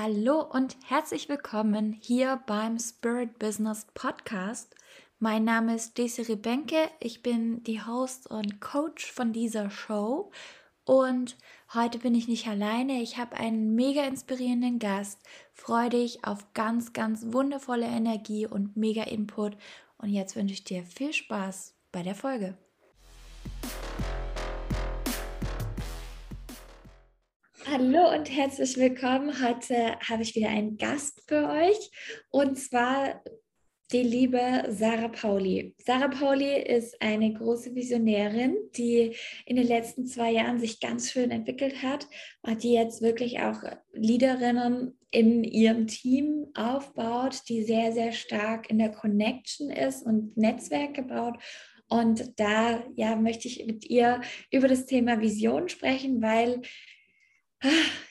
Hallo und herzlich willkommen hier beim Spirit Business Podcast. Mein Name ist Desiree Benke, ich bin die Host und Coach von dieser Show und heute bin ich nicht alleine, ich habe einen mega inspirierenden Gast. Freue dich auf ganz, ganz wundervolle Energie und mega Input und jetzt wünsche ich dir viel Spaß bei der Folge. Hallo und herzlich willkommen. Heute habe ich wieder einen Gast für euch und zwar die liebe Sarah Pauli. Sarah Pauli ist eine große Visionärin, die in den letzten zwei Jahren sich ganz schön entwickelt hat und die jetzt wirklich auch Leaderinnen in ihrem Team aufbaut, die sehr, sehr stark in der Connection ist und Netzwerke baut. Und da ja, möchte ich mit ihr über das Thema Vision sprechen, weil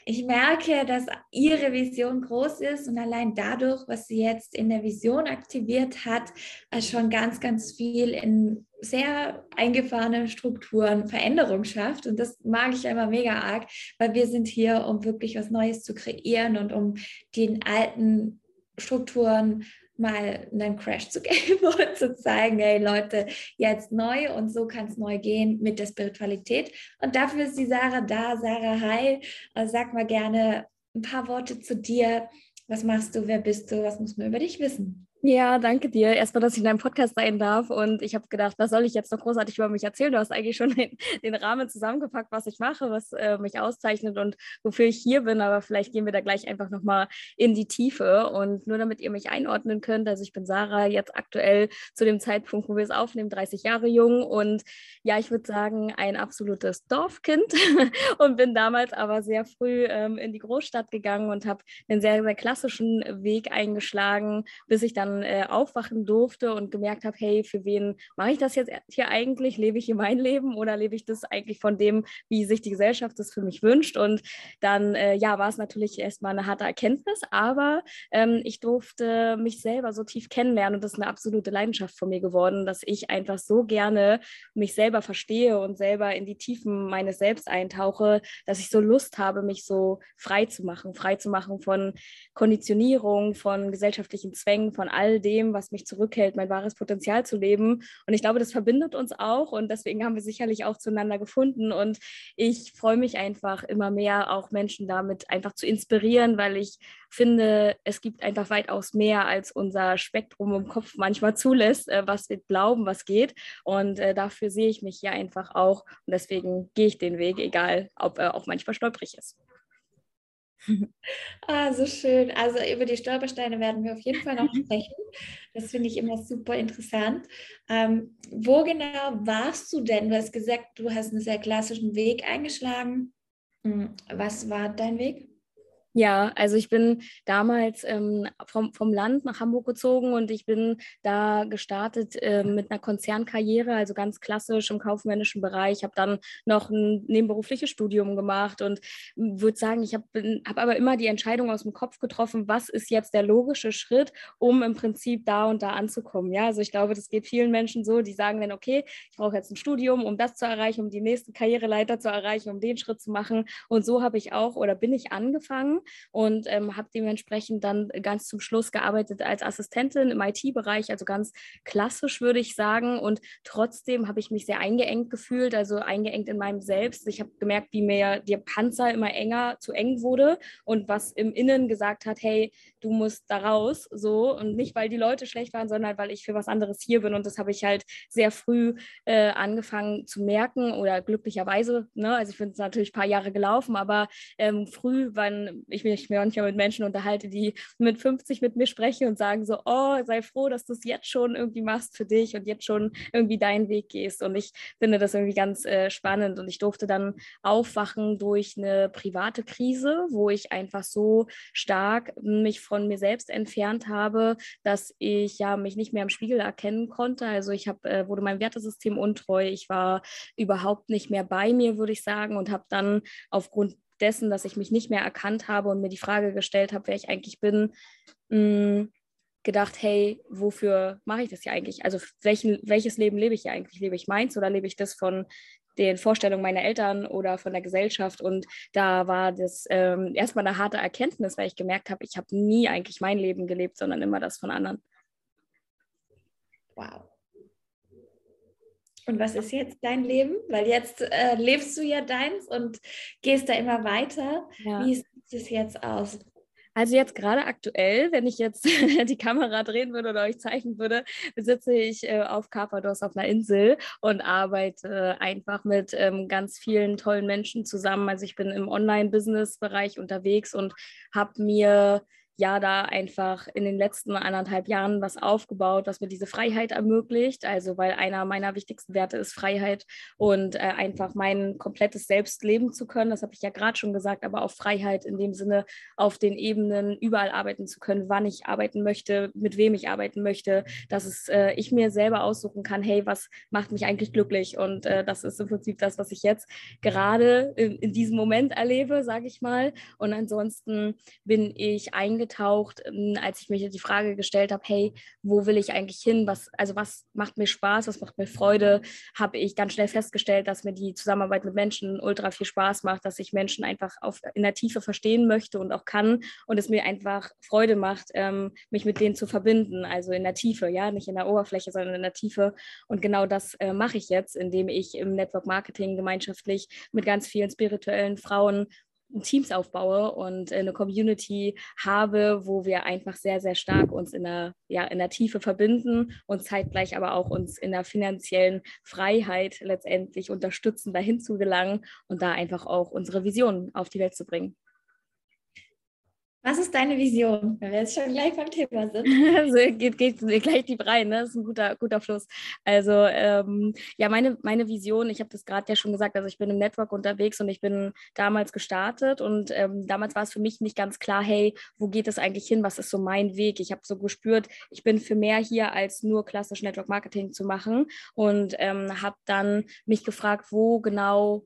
ich merke, dass ihre Vision groß ist und allein dadurch, was sie jetzt in der Vision aktiviert hat, äh, schon ganz, ganz viel in sehr eingefahrenen Strukturen Veränderung schafft. Und das mag ich einmal mega arg, weil wir sind hier, um wirklich was Neues zu kreieren und um den alten Strukturen mal einen Crash zu geben und zu zeigen, hey Leute, jetzt neu und so kann es neu gehen mit der Spiritualität. Und dafür ist die Sarah da. Sarah, hi, äh, sag mal gerne ein paar Worte zu dir. Was machst du? Wer bist du? Was muss man über dich wissen? Ja, danke dir. Erstmal, dass ich in deinem Podcast sein darf. Und ich habe gedacht, was soll ich jetzt noch großartig über mich erzählen? Du hast eigentlich schon den, den Rahmen zusammengepackt, was ich mache, was äh, mich auszeichnet und wofür ich hier bin. Aber vielleicht gehen wir da gleich einfach nochmal in die Tiefe. Und nur damit ihr mich einordnen könnt, also ich bin Sarah, jetzt aktuell zu dem Zeitpunkt, wo wir es aufnehmen, 30 Jahre jung. Und ja, ich würde sagen, ein absolutes Dorfkind und bin damals aber sehr früh ähm, in die Großstadt gegangen und habe einen sehr, sehr klassischen Weg eingeschlagen, bis ich dann dann äh, aufwachen durfte und gemerkt habe, hey, für wen mache ich das jetzt hier eigentlich? Lebe ich hier mein Leben oder lebe ich das eigentlich von dem, wie sich die Gesellschaft das für mich wünscht? Und dann, äh, ja, war es natürlich erstmal eine harte Erkenntnis, aber ähm, ich durfte mich selber so tief kennenlernen und das ist eine absolute Leidenschaft von mir geworden, dass ich einfach so gerne mich selber verstehe und selber in die Tiefen meines Selbst eintauche, dass ich so Lust habe, mich so frei zu machen, frei zu machen von Konditionierung, von gesellschaftlichen Zwängen, von all dem, was mich zurückhält, mein wahres Potenzial zu leben. Und ich glaube, das verbindet uns auch und deswegen haben wir sicherlich auch zueinander gefunden. Und ich freue mich einfach immer mehr, auch Menschen damit einfach zu inspirieren, weil ich finde, es gibt einfach weitaus mehr, als unser Spektrum im Kopf manchmal zulässt, äh, was wir glauben, was geht. Und äh, dafür sehe ich mich hier einfach auch. Und deswegen gehe ich den Weg, egal ob er auch manchmal stolprig ist. Ah, so schön. Also über die Stolpersteine werden wir auf jeden Fall noch sprechen. Das finde ich immer super interessant. Ähm, wo genau warst du denn? Du hast gesagt, du hast einen sehr klassischen Weg eingeschlagen. Hm, was war dein Weg? Ja, also ich bin damals ähm, vom, vom Land nach Hamburg gezogen und ich bin da gestartet äh, mit einer Konzernkarriere, also ganz klassisch im kaufmännischen Bereich. Ich habe dann noch ein nebenberufliches Studium gemacht und würde sagen, ich habe hab aber immer die Entscheidung aus dem Kopf getroffen, was ist jetzt der logische Schritt, um im Prinzip da und da anzukommen. Ja, also ich glaube, das geht vielen Menschen so, die sagen dann, okay, ich brauche jetzt ein Studium, um das zu erreichen, um die nächste Karriereleiter zu erreichen, um den Schritt zu machen. Und so habe ich auch oder bin ich angefangen und ähm, habe dementsprechend dann ganz zum Schluss gearbeitet als Assistentin im IT-Bereich, also ganz klassisch würde ich sagen. Und trotzdem habe ich mich sehr eingeengt gefühlt, also eingeengt in meinem Selbst. Ich habe gemerkt, wie mir der Panzer immer enger zu eng wurde und was im Innen gesagt hat, hey, du musst da raus, so und nicht, weil die Leute schlecht waren, sondern weil ich für was anderes hier bin. Und das habe ich halt sehr früh äh, angefangen zu merken oder glücklicherweise, ne? also ich bin es natürlich ein paar Jahre gelaufen, aber ähm, früh, wann ich mich manchmal mit Menschen unterhalte, die mit 50 mit mir sprechen und sagen so, oh, sei froh, dass du es jetzt schon irgendwie machst für dich und jetzt schon irgendwie deinen Weg gehst. Und ich finde das irgendwie ganz äh, spannend. Und ich durfte dann aufwachen durch eine private Krise, wo ich einfach so stark mich von mir selbst entfernt habe, dass ich ja mich nicht mehr im Spiegel erkennen konnte. Also ich habe, äh, wurde meinem Wertesystem untreu. Ich war überhaupt nicht mehr bei mir, würde ich sagen, und habe dann aufgrund dessen, dass ich mich nicht mehr erkannt habe und mir die Frage gestellt habe, wer ich eigentlich bin, mh, mm, gedacht, hey, wofür mache ich das hier eigentlich? Also welchen, welches Leben lebe ich hier eigentlich? Lebe ich meins oder lebe ich das von den Vorstellungen meiner Eltern oder von der Gesellschaft. Und da war das ähm, erstmal eine harte Erkenntnis, weil ich gemerkt habe, ich habe nie eigentlich mein Leben gelebt, sondern immer das von anderen. Wow. Und was ist jetzt dein Leben? Weil jetzt äh, lebst du ja deins und gehst da immer weiter. Ja. Wie sieht es jetzt aus? Also jetzt gerade aktuell, wenn ich jetzt die Kamera drehen würde oder euch zeichnen würde, sitze ich äh, auf Carpados auf einer Insel und arbeite einfach mit ähm, ganz vielen tollen Menschen zusammen. Also ich bin im Online-Business-Bereich unterwegs und habe mir ja da einfach in den letzten anderthalb Jahren was aufgebaut, was mir diese Freiheit ermöglicht. Also weil einer meiner wichtigsten Werte ist Freiheit und äh, einfach mein komplettes Selbst leben zu können. Das habe ich ja gerade schon gesagt, aber auch Freiheit in dem Sinne, auf den Ebenen überall arbeiten zu können, wann ich arbeiten möchte, mit wem ich arbeiten möchte, dass es, äh, ich mir selber aussuchen kann, hey, was macht mich eigentlich glücklich? Und äh, das ist im Prinzip das, was ich jetzt gerade in, in diesem Moment erlebe, sage ich mal. Und ansonsten bin ich eingetragen aufgetaucht, ähm, als ich mir die Frage gestellt habe, hey, wo will ich eigentlich hin? Was, also was macht mir Spaß, was macht mir Freude? Habe ich ganz schnell festgestellt, dass mir die Zusammenarbeit mit Menschen ultra viel Spaß macht, dass ich Menschen einfach auf, in der Tiefe verstehen möchte und auch kann und es mir einfach Freude macht, ähm, mich mit denen zu verbinden, also in der Tiefe, ja, nicht in der Oberfläche, sondern in der Tiefe. Und genau das äh, mache ich jetzt, indem ich im Network Marketing gemeinschaftlich mit ganz vielen spirituellen Frauen Teams aufbaue und eine Community habe, wo wir einfach sehr, sehr stark uns in der, ja, in der Tiefe verbinden und zeitgleich aber auch uns in der finanziellen Freiheit letztendlich unterstützen, dahin zu gelangen und da einfach auch unsere Vision auf die Welt zu bringen. Was ist deine Vision, wenn wir jetzt schon gleich beim Thema sind? also geht, geht gleich die rein, ne? das ist ein guter, guter Fluss. Also ähm, ja, meine, meine Vision, ich habe das gerade ja schon gesagt, also ich bin im Network unterwegs und ich bin damals gestartet und ähm, damals war es für mich nicht ganz klar, hey, wo geht es eigentlich hin, was ist so mein Weg? Ich habe so gespürt, ich bin für mehr hier, als nur klassisch Network Marketing zu machen und ähm, habe dann mich gefragt, wo genau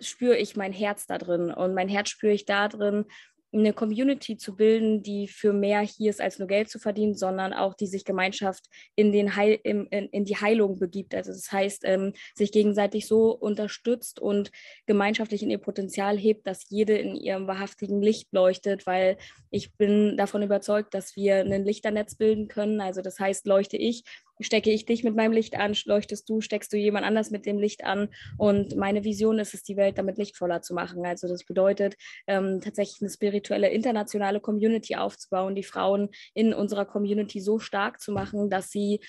spüre ich mein Herz da drin und mein Herz spüre ich da drin, eine Community zu bilden, die für mehr hier ist, als nur Geld zu verdienen, sondern auch die sich Gemeinschaft in, den Heil, in, in die Heilung begibt. Also das heißt, ähm, sich gegenseitig so unterstützt und gemeinschaftlich in ihr Potenzial hebt, dass jede in ihrem wahrhaftigen Licht leuchtet, weil ich bin davon überzeugt, dass wir ein Lichternetz bilden können. Also das heißt, leuchte ich, stecke ich dich mit meinem Licht an, leuchtest du, steckst du jemand anders mit dem Licht an. Und meine Vision ist es, die Welt damit lichtvoller zu machen. Also das bedeutet ähm, tatsächlich eine spirituelle internationale Community aufzubauen, die Frauen in unserer Community so stark zu machen, dass sie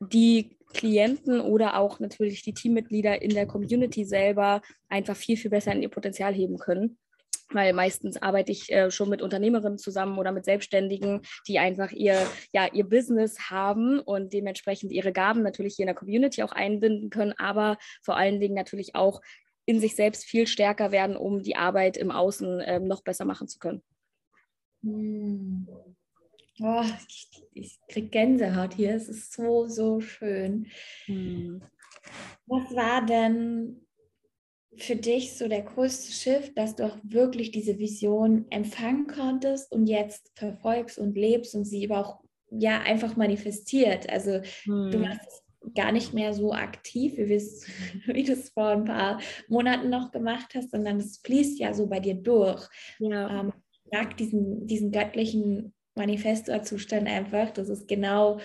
die Klienten oder auch natürlich die Teammitglieder in der Community selber einfach viel, viel besser in ihr Potenzial heben können weil meistens arbeite ich äh, schon mit Unternehmerinnen zusammen oder mit Selbstständigen, die einfach ihr, ja, ihr Business haben und dementsprechend ihre Gaben natürlich hier in der Community auch einbinden können, aber vor allen Dingen natürlich auch in sich selbst viel stärker werden, um die Arbeit im Außen äh, noch besser machen zu können. Hm. Oh, ich, ich kriege Gänsehaut hier. Es ist so, so schön. Hm. Was war denn für dich so der größte Shift, dass du auch wirklich diese Vision empfangen konntest und jetzt verfolgst und lebst und sie aber auch ja einfach manifestiert? Also hm. du warst gar nicht mehr so aktiv, wie, wie du es vor ein paar Monaten noch gemacht hast, sondern es fließt ja so bei dir durch. Ja. Ähm, mag diesen, diesen göttlichen Manifestorzustand einfach. Das ist genau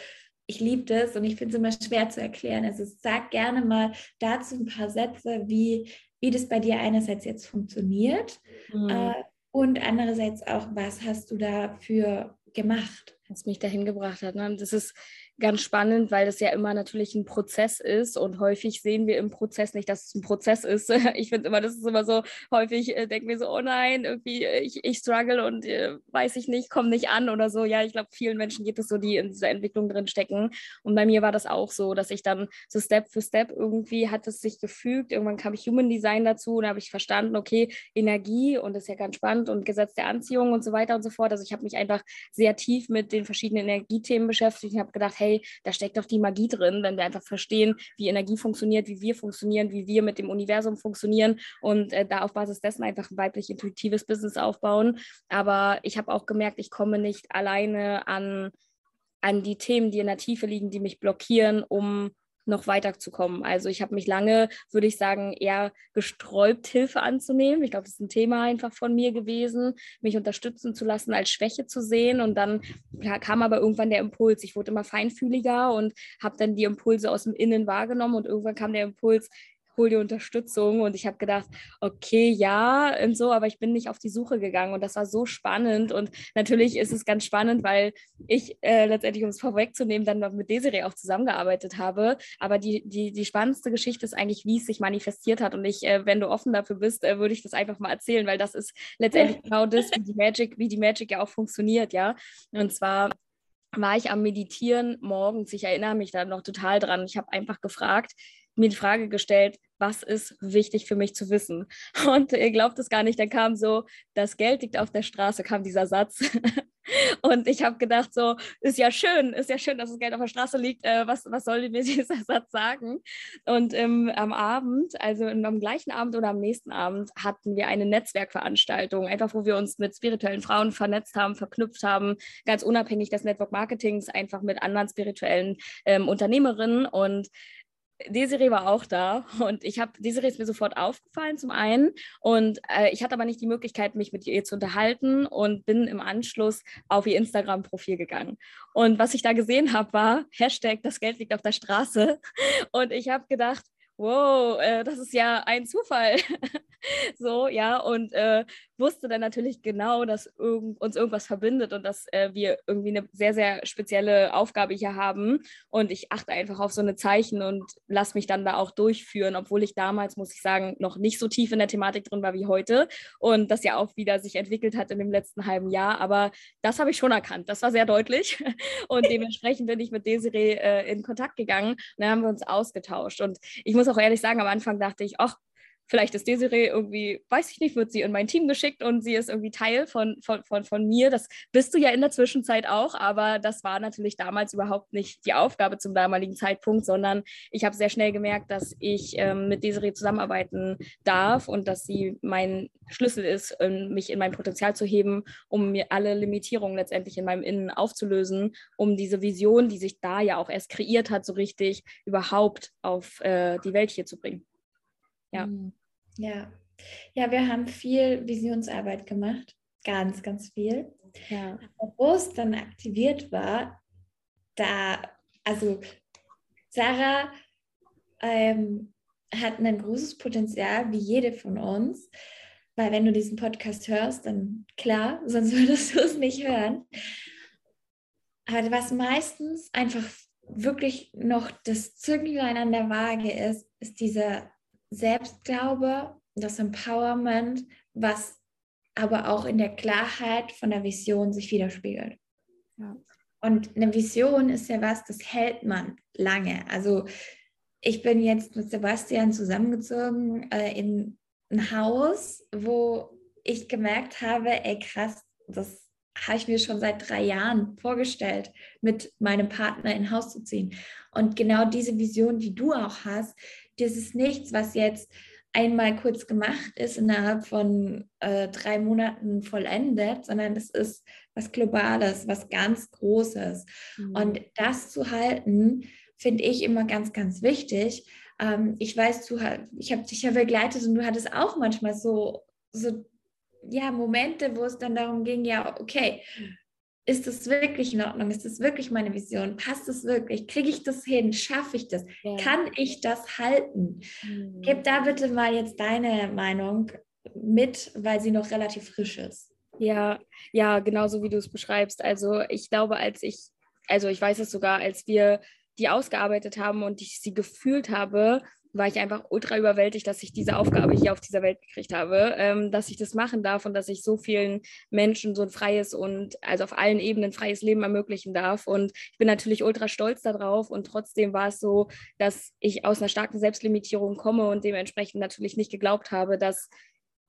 ich liebe das und ich finde es immer schwer zu erklären. Also sag gerne mal dazu ein paar Sätze, wie wie das bei dir einerseits jetzt funktioniert mhm. äh, und andererseits auch, was hast du dafür gemacht? Was mich dahin gebracht hat. Ne? Das ist ganz spannend, weil das ja immer natürlich ein Prozess ist und häufig sehen wir im Prozess nicht, dass es ein Prozess ist. Ich finde immer, das ist immer so häufig, äh, denken wir so, oh nein, irgendwie äh, ich, ich struggle und äh, weiß ich nicht, komme nicht an oder so. Ja, ich glaube, vielen Menschen geht es so, die in dieser Entwicklung drin stecken. Und bei mir war das auch so, dass ich dann so Step für Step irgendwie hat es sich gefügt. Irgendwann kam ich Human Design dazu und habe ich verstanden, okay, Energie und das ist ja ganz spannend und Gesetz der Anziehung und so weiter und so fort. Also ich habe mich einfach sehr tief mit den verschiedenen Energiethemen beschäftigt und habe gedacht, hey, hey, da steckt doch die Magie drin, wenn wir einfach verstehen, wie Energie funktioniert, wie wir funktionieren, wie wir mit dem Universum funktionieren und äh, da auf Basis dessen einfach ein weiblich intuitives Business aufbauen. Aber ich habe auch gemerkt, ich komme nicht alleine an, an die Themen, die in der Tiefe liegen, die mich blockieren, um noch weiterzukommen. Also ich habe mich lange, würde ich sagen, eher gesträubt, Hilfe anzunehmen. Ich glaube, das ist ein Thema einfach von mir gewesen, mich unterstützen zu lassen, als Schwäche zu sehen. Und dann kam aber irgendwann der Impuls. Ich wurde immer feinfühliger und habe dann die Impulse aus dem Innen wahrgenommen. Und irgendwann kam der Impuls, hol dir Unterstützung. Und ich habe gedacht, okay, ja und so, aber ich bin nicht auf die Suche gegangen. Und das war so spannend. Und natürlich ist es ganz spannend, weil ich äh, letztendlich, um es vorwegzunehmen, dann noch mit Desiree auch zusammengearbeitet habe. Aber die, die, die spannendste Geschichte ist eigentlich, wie es sich manifestiert hat. Und ich, äh, wenn du offen dafür bist, äh, würde ich das einfach mal erzählen, weil das ist letztendlich genau das, wie die Magic, wie die Magic ja auch funktioniert, ja. Und zwar war ich am Meditieren morgens. Ich erinnere mich da noch total dran. Ich habe einfach gefragt, mir die Frage gestellt, was ist wichtig für mich zu wissen? Und ihr glaubt es gar nicht, dann kam so, das Geld liegt auf der Straße, kam dieser Satz. Und ich habe gedacht, so, ist ja schön, ist ja schön, dass das Geld auf der Straße liegt. Äh, was, was soll mir dieser Satz sagen? Und ähm, am Abend, also am gleichen Abend oder am nächsten Abend, hatten wir eine Netzwerkveranstaltung, einfach wo wir uns mit spirituellen Frauen vernetzt haben, verknüpft haben, ganz unabhängig des Network Marketings, einfach mit anderen spirituellen ähm, Unternehmerinnen. Und Desiree war auch da und ich habe, Desiree ist mir sofort aufgefallen zum einen und äh, ich hatte aber nicht die Möglichkeit, mich mit ihr zu unterhalten und bin im Anschluss auf ihr Instagram-Profil gegangen. Und was ich da gesehen habe, war Hashtag, das Geld liegt auf der Straße und ich habe gedacht, wow, äh, das ist ja ein Zufall. so, ja, und äh, wusste dann natürlich genau, dass irg uns irgendwas verbindet und dass äh, wir irgendwie eine sehr, sehr spezielle Aufgabe hier haben. Und ich achte einfach auf so eine Zeichen und lasse mich dann da auch durchführen, obwohl ich damals, muss ich sagen, noch nicht so tief in der Thematik drin war wie heute und das ja auch wieder sich entwickelt hat in dem letzten halben Jahr. Aber das habe ich schon erkannt. Das war sehr deutlich. Und dementsprechend bin ich mit Desiree äh, in Kontakt gegangen und dann haben wir uns ausgetauscht. Und ich muss auch ehrlich sagen, am Anfang dachte ich, ach, vielleicht ist Desiree irgendwie, weiß ich nicht, wird sie in mein Team geschickt und sie ist irgendwie Teil von, von, von, von mir. Das bist du ja in der Zwischenzeit auch, aber das war natürlich damals überhaupt nicht die Aufgabe zum damaligen Zeitpunkt, sondern ich habe sehr schnell gemerkt, dass ich ähm, mit Desiree zusammenarbeiten darf und dass sie mein Schlüssel ist, ähm, mich in mein Potenzial zu heben, um mir alle Limitierungen letztendlich in meinem Innen aufzulösen, um diese Vision, die sich da ja auch erst kreiert hat, so richtig überhaupt auf äh, die Welt hier zu bringen. Ja. Mhm. Ja. Ja, wir haben viel Visionsarbeit gemacht. Ganz, ganz viel. Ja. Wo es dann aktiviert war, da, also Sarah ähm, hat ein großes Potenzial, wie jede von uns. Weil wenn du diesen Podcast hörst, dann klar, sonst würdest du es nicht hören. Aber was meistens einfach wirklich noch das Zünglein an der Waage ist, ist dieser Selbstglaube, das Empowerment, was aber auch in der Klarheit von der Vision sich widerspiegelt. Ja. Und eine Vision ist ja was, das hält man lange. Also ich bin jetzt mit Sebastian zusammengezogen äh, in ein Haus, wo ich gemerkt habe, ey krass, das habe ich mir schon seit drei Jahren vorgestellt, mit meinem Partner in Haus zu ziehen. Und genau diese Vision, die du auch hast, das ist nichts, was jetzt einmal kurz gemacht ist, innerhalb von äh, drei Monaten vollendet, sondern das ist was Globales, was ganz Großes. Mhm. Und das zu halten, finde ich immer ganz, ganz wichtig. Ähm, ich weiß, du, ich habe dich ja begleitet und du hattest auch manchmal so, so ja, Momente, wo es dann darum ging, ja, okay, ist das wirklich in Ordnung? Ist das wirklich meine Vision? Passt es wirklich? Kriege ich das hin? Schaffe ich das? Ja. Kann ich das halten? Mhm. Gib da bitte mal jetzt deine Meinung mit, weil sie noch relativ frisch ist. Ja, ja, genauso wie du es beschreibst. Also ich glaube, als ich, also ich weiß es sogar, als wir die ausgearbeitet haben und ich sie gefühlt habe, war ich einfach ultra überwältigt, dass ich diese Aufgabe hier auf dieser Welt gekriegt habe, ähm, dass ich das machen darf und dass ich so vielen Menschen so ein freies und also auf allen Ebenen freies Leben ermöglichen darf. Und ich bin natürlich ultra stolz darauf und trotzdem war es so, dass ich aus einer starken Selbstlimitierung komme und dementsprechend natürlich nicht geglaubt habe, dass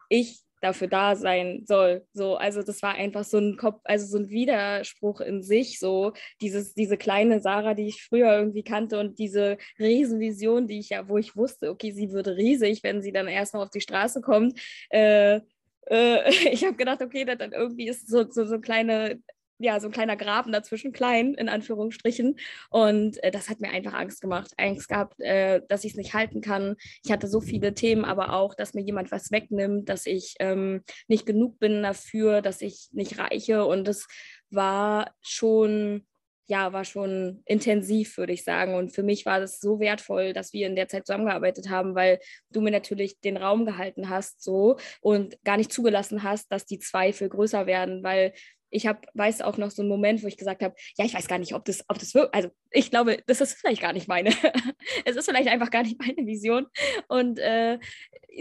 ich dafür da sein soll. So, also das war einfach so ein Kopf, also so ein Widerspruch in sich, so dieses, diese kleine Sarah, die ich früher irgendwie kannte und diese Riesenvision, die ich ja, wo ich wusste, okay, sie würde riesig, wenn sie dann erstmal auf die Straße kommt. Äh, äh, ich habe gedacht, okay, dann irgendwie ist so, so, so kleine ja, so ein kleiner Graben dazwischen, klein in Anführungsstrichen. Und äh, das hat mir einfach Angst gemacht. Angst gehabt, äh, dass ich es nicht halten kann. Ich hatte so viele Themen, aber auch, dass mir jemand was wegnimmt, dass ich ähm, nicht genug bin dafür, dass ich nicht reiche. Und das war schon ja, war schon intensiv, würde ich sagen. Und für mich war das so wertvoll, dass wir in der Zeit zusammengearbeitet haben, weil du mir natürlich den Raum gehalten hast so und gar nicht zugelassen hast, dass die Zweifel größer werden, weil ich habe, weiß auch noch so einen Moment, wo ich gesagt habe, ja, ich weiß gar nicht, ob das, ob das wirkt. Also ich glaube, das ist vielleicht gar nicht meine. es ist vielleicht einfach gar nicht meine Vision. Und äh,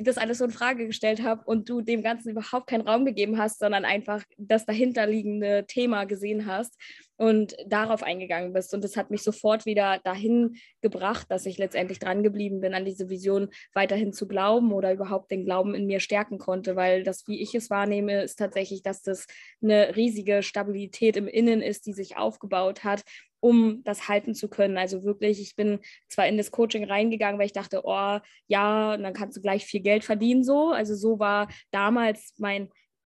das alles so in Frage gestellt habe und du dem Ganzen überhaupt keinen Raum gegeben hast, sondern einfach das dahinterliegende Thema gesehen hast und darauf eingegangen bist. Und das hat mich sofort wieder dahin gebracht, dass ich letztendlich dran geblieben bin, an diese Vision weiterhin zu glauben oder überhaupt den Glauben in mir stärken konnte, weil das, wie ich es wahrnehme, ist tatsächlich, dass das eine riesige Stabilität im Innen ist, die sich aufgebaut hat, um das halten zu können. Also wirklich, ich bin zwar in das Coaching reingegangen, weil ich dachte, oh ja, und dann kannst du gleich viel Geld verdienen so. Also so war damals mein,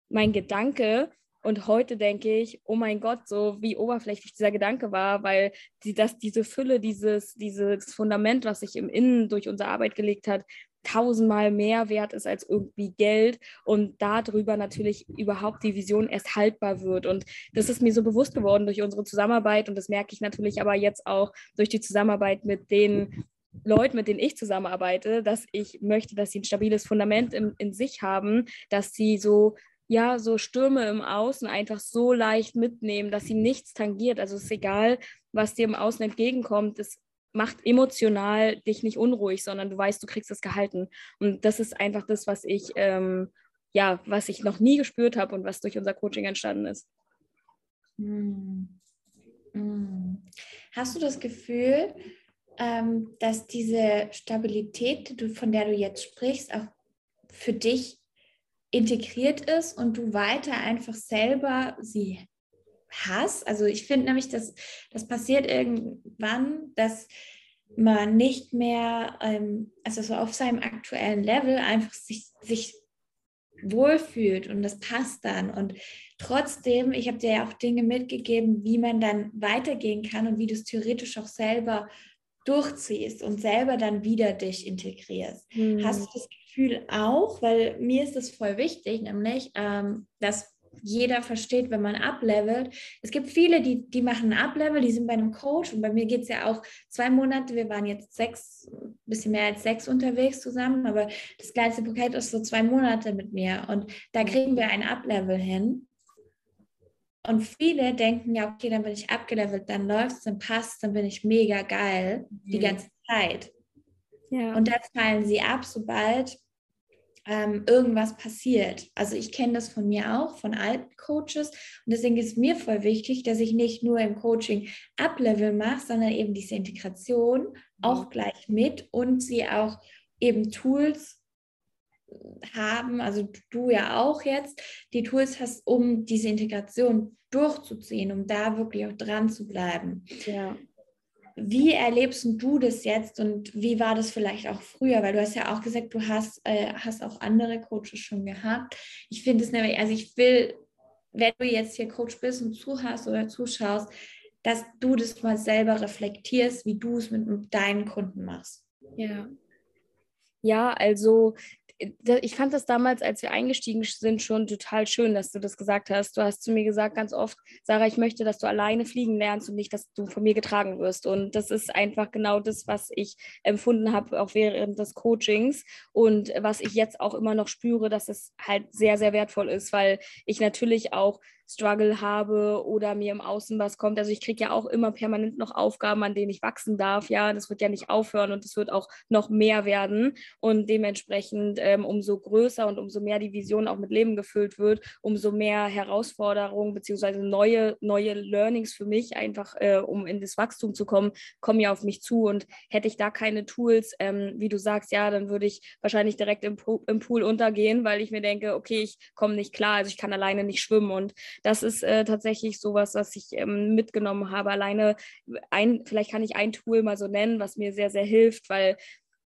mein Gedanke. Und heute denke ich, oh mein Gott, so wie oberflächlich dieser Gedanke war, weil die, das, diese Fülle, dieses, dieses Fundament, was sich im Innen durch unsere Arbeit gelegt hat, tausendmal mehr wert ist als irgendwie Geld und darüber natürlich überhaupt die Vision erst haltbar wird. Und das ist mir so bewusst geworden durch unsere Zusammenarbeit und das merke ich natürlich aber jetzt auch durch die Zusammenarbeit mit den Leuten, mit denen ich zusammenarbeite, dass ich möchte, dass sie ein stabiles Fundament in, in sich haben, dass sie so ja, so Stürme im Außen einfach so leicht mitnehmen, dass sie nichts tangiert. Also es ist egal, was dir im Außen entgegenkommt. Es macht emotional dich nicht unruhig, sondern du weißt, du kriegst es gehalten. Und das ist einfach das, was ich, ähm, ja, was ich noch nie gespürt habe und was durch unser Coaching entstanden ist. Hm. Hm. Hast du das Gefühl, ähm, dass diese Stabilität, von der du jetzt sprichst, auch für dich integriert ist und du weiter einfach selber sie Hass. Also ich finde nämlich, dass das passiert irgendwann, dass man nicht mehr, ähm, also so auf seinem aktuellen Level einfach sich, sich wohlfühlt und das passt dann. Und trotzdem, ich habe dir ja auch Dinge mitgegeben, wie man dann weitergehen kann und wie du es theoretisch auch selber durchziehst und selber dann wieder dich integrierst. Hm. Hast du das Gefühl auch, weil mir ist das voll wichtig, nämlich, ähm, dass jeder versteht, wenn man ablevelt. Es gibt viele, die, die machen ein Ablevel, die sind bei einem Coach und bei mir geht es ja auch zwei Monate, wir waren jetzt sechs, ein bisschen mehr als sechs unterwegs zusammen, aber das kleinste Paket ist so zwei Monate mit mir und da kriegen wir ein Ablevel hin. Und viele denken ja, okay, dann bin ich abgelevelt, dann läuft es, dann passt, dann bin ich mega geil mhm. die ganze Zeit. Ja. Und das fallen sie ab, sobald ähm, irgendwas passiert. Also ich kenne das von mir auch, von alten Coaches. Und deswegen ist mir voll wichtig, dass ich nicht nur im Coaching Uplevel mache, sondern eben diese Integration auch gleich mit und sie auch eben Tools haben, also du ja auch jetzt, die Tools hast, um diese Integration durchzuziehen, um da wirklich auch dran zu bleiben. Ja. Wie erlebst du das jetzt und wie war das vielleicht auch früher? Weil du hast ja auch gesagt, du hast, äh, hast auch andere Coaches schon gehabt. Ich finde es nämlich, also ich will, wenn du jetzt hier Coach bist und zuhörst oder zuschaust, dass du das mal selber reflektierst, wie du es mit deinen Kunden machst. Ja. Ja, also ich fand das damals, als wir eingestiegen sind, schon total schön, dass du das gesagt hast. Du hast zu mir gesagt ganz oft, Sarah, ich möchte, dass du alleine fliegen lernst und nicht, dass du von mir getragen wirst. Und das ist einfach genau das, was ich empfunden habe, auch während des Coachings und was ich jetzt auch immer noch spüre, dass es halt sehr, sehr wertvoll ist, weil ich natürlich auch Struggle habe oder mir im Außen was kommt. Also ich kriege ja auch immer permanent noch Aufgaben, an denen ich wachsen darf. Ja, das wird ja nicht aufhören und es wird auch noch mehr werden. Und dementsprechend, ähm, umso größer und umso mehr die Vision auch mit Leben gefüllt wird, umso mehr Herausforderungen beziehungsweise neue, neue Learnings für mich, einfach äh, um in das Wachstum zu kommen, kommen ja auf mich zu. Und hätte ich da keine Tools, ähm, wie du sagst, ja, dann würde ich wahrscheinlich direkt im, im Pool untergehen, weil ich mir denke, okay, ich komme nicht klar, also ich kann alleine nicht schwimmen. Und das ist äh, tatsächlich sowas, was ich ähm, mitgenommen habe. Alleine ein, vielleicht kann ich ein Tool mal so nennen, was mir sehr, sehr hilft, weil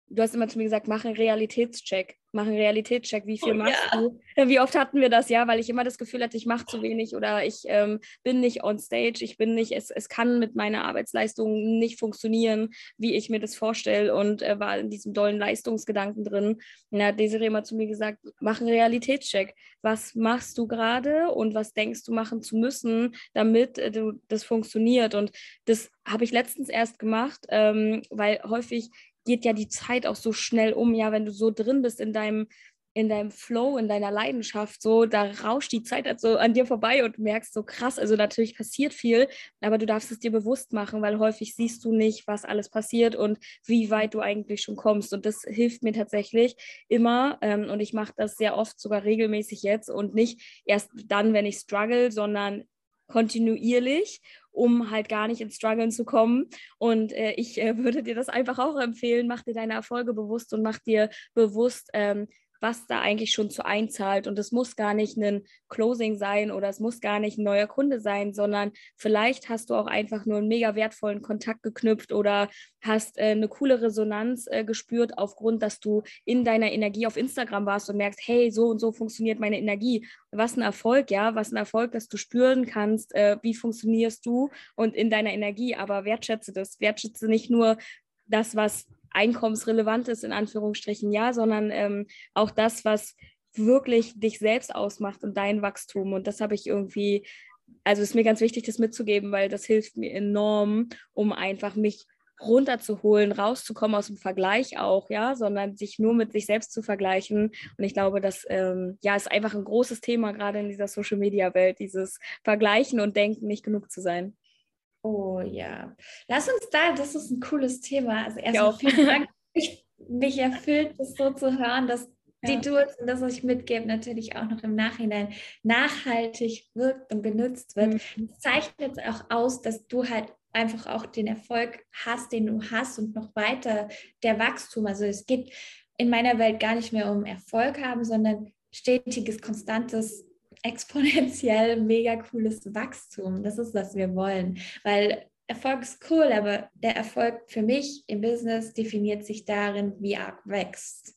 du hast immer zu mir gesagt, mach einen Realitätscheck mach einen Realitätscheck, wie viel oh, machst ja. du? Wie oft hatten wir das, ja, weil ich immer das Gefühl hatte, ich mache zu wenig oder ich ähm, bin nicht on stage, ich bin nicht, es, es kann mit meiner Arbeitsleistung nicht funktionieren, wie ich mir das vorstelle und äh, war in diesem dollen Leistungsgedanken drin. Und da hat Desiree immer zu mir gesagt, mach einen Realitätscheck. Was machst du gerade und was denkst du machen zu müssen, damit äh, du, das funktioniert? Und das habe ich letztens erst gemacht, ähm, weil häufig geht ja die Zeit auch so schnell um, ja, wenn du so drin bist in deinem in deinem Flow, in deiner Leidenschaft, so, da rauscht die Zeit halt so an dir vorbei und merkst so krass, also natürlich passiert viel, aber du darfst es dir bewusst machen, weil häufig siehst du nicht, was alles passiert und wie weit du eigentlich schon kommst. Und das hilft mir tatsächlich immer ähm, und ich mache das sehr oft, sogar regelmäßig jetzt und nicht erst dann, wenn ich struggle, sondern kontinuierlich um halt gar nicht ins Struggeln zu kommen. Und äh, ich äh, würde dir das einfach auch empfehlen, mach dir deine Erfolge bewusst und mach dir bewusst, ähm, was da eigentlich schon zu einzahlt. Und es muss gar nicht ein Closing sein oder es muss gar nicht ein neuer Kunde sein, sondern vielleicht hast du auch einfach nur einen mega wertvollen Kontakt geknüpft oder hast äh, eine coole Resonanz äh, gespürt aufgrund, dass du in deiner Energie auf Instagram warst und merkst, hey, so und so funktioniert meine Energie. Was ein Erfolg, ja, was ein Erfolg, dass du spüren kannst, äh, wie funktionierst du und in deiner Energie. Aber wertschätze das. Wertschätze nicht nur das, was einkommensrelevant ist, in Anführungsstrichen, ja, sondern ähm, auch das, was wirklich dich selbst ausmacht und dein Wachstum. Und das habe ich irgendwie, also ist mir ganz wichtig, das mitzugeben, weil das hilft mir enorm, um einfach mich runterzuholen, rauszukommen aus dem Vergleich auch, ja, sondern sich nur mit sich selbst zu vergleichen. Und ich glaube, das ähm, ja, ist einfach ein großes Thema, gerade in dieser Social-Media-Welt, dieses Vergleichen und Denken, nicht genug zu sein. Oh ja. Lass uns da, das ist ein cooles Thema. Also erstmal vielen Dank. Ich, mich erfüllt es so zu hören, dass ja. die Tools und das, was ich mitgebe, natürlich auch noch im Nachhinein nachhaltig wirkt und genutzt wird. Mhm. Das zeichnet auch aus, dass du halt einfach auch den Erfolg hast, den du hast und noch weiter der Wachstum. Also es geht in meiner Welt gar nicht mehr um Erfolg haben, sondern stetiges, konstantes exponentiell mega cooles Wachstum. Das ist, was wir wollen. Weil Erfolg ist cool, aber der Erfolg für mich im Business definiert sich darin, wie arg wächst.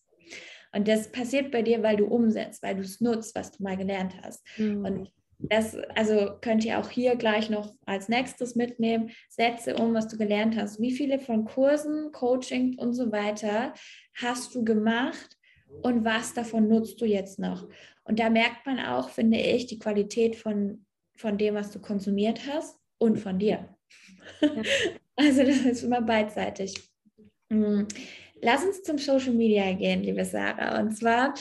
Und das passiert bei dir, weil du umsetzt, weil du es nutzt, was du mal gelernt hast. Mhm. Und das, also könnt ihr auch hier gleich noch als nächstes mitnehmen. Setze um, was du gelernt hast. Wie viele von Kursen, Coaching und so weiter hast du gemacht und was davon nutzt du jetzt noch? Und da merkt man auch, finde ich, die Qualität von, von dem, was du konsumiert hast und von dir. Ja. Also das ist immer beidseitig. Hm. Lass uns zum Social Media gehen, liebe Sarah. Und zwar,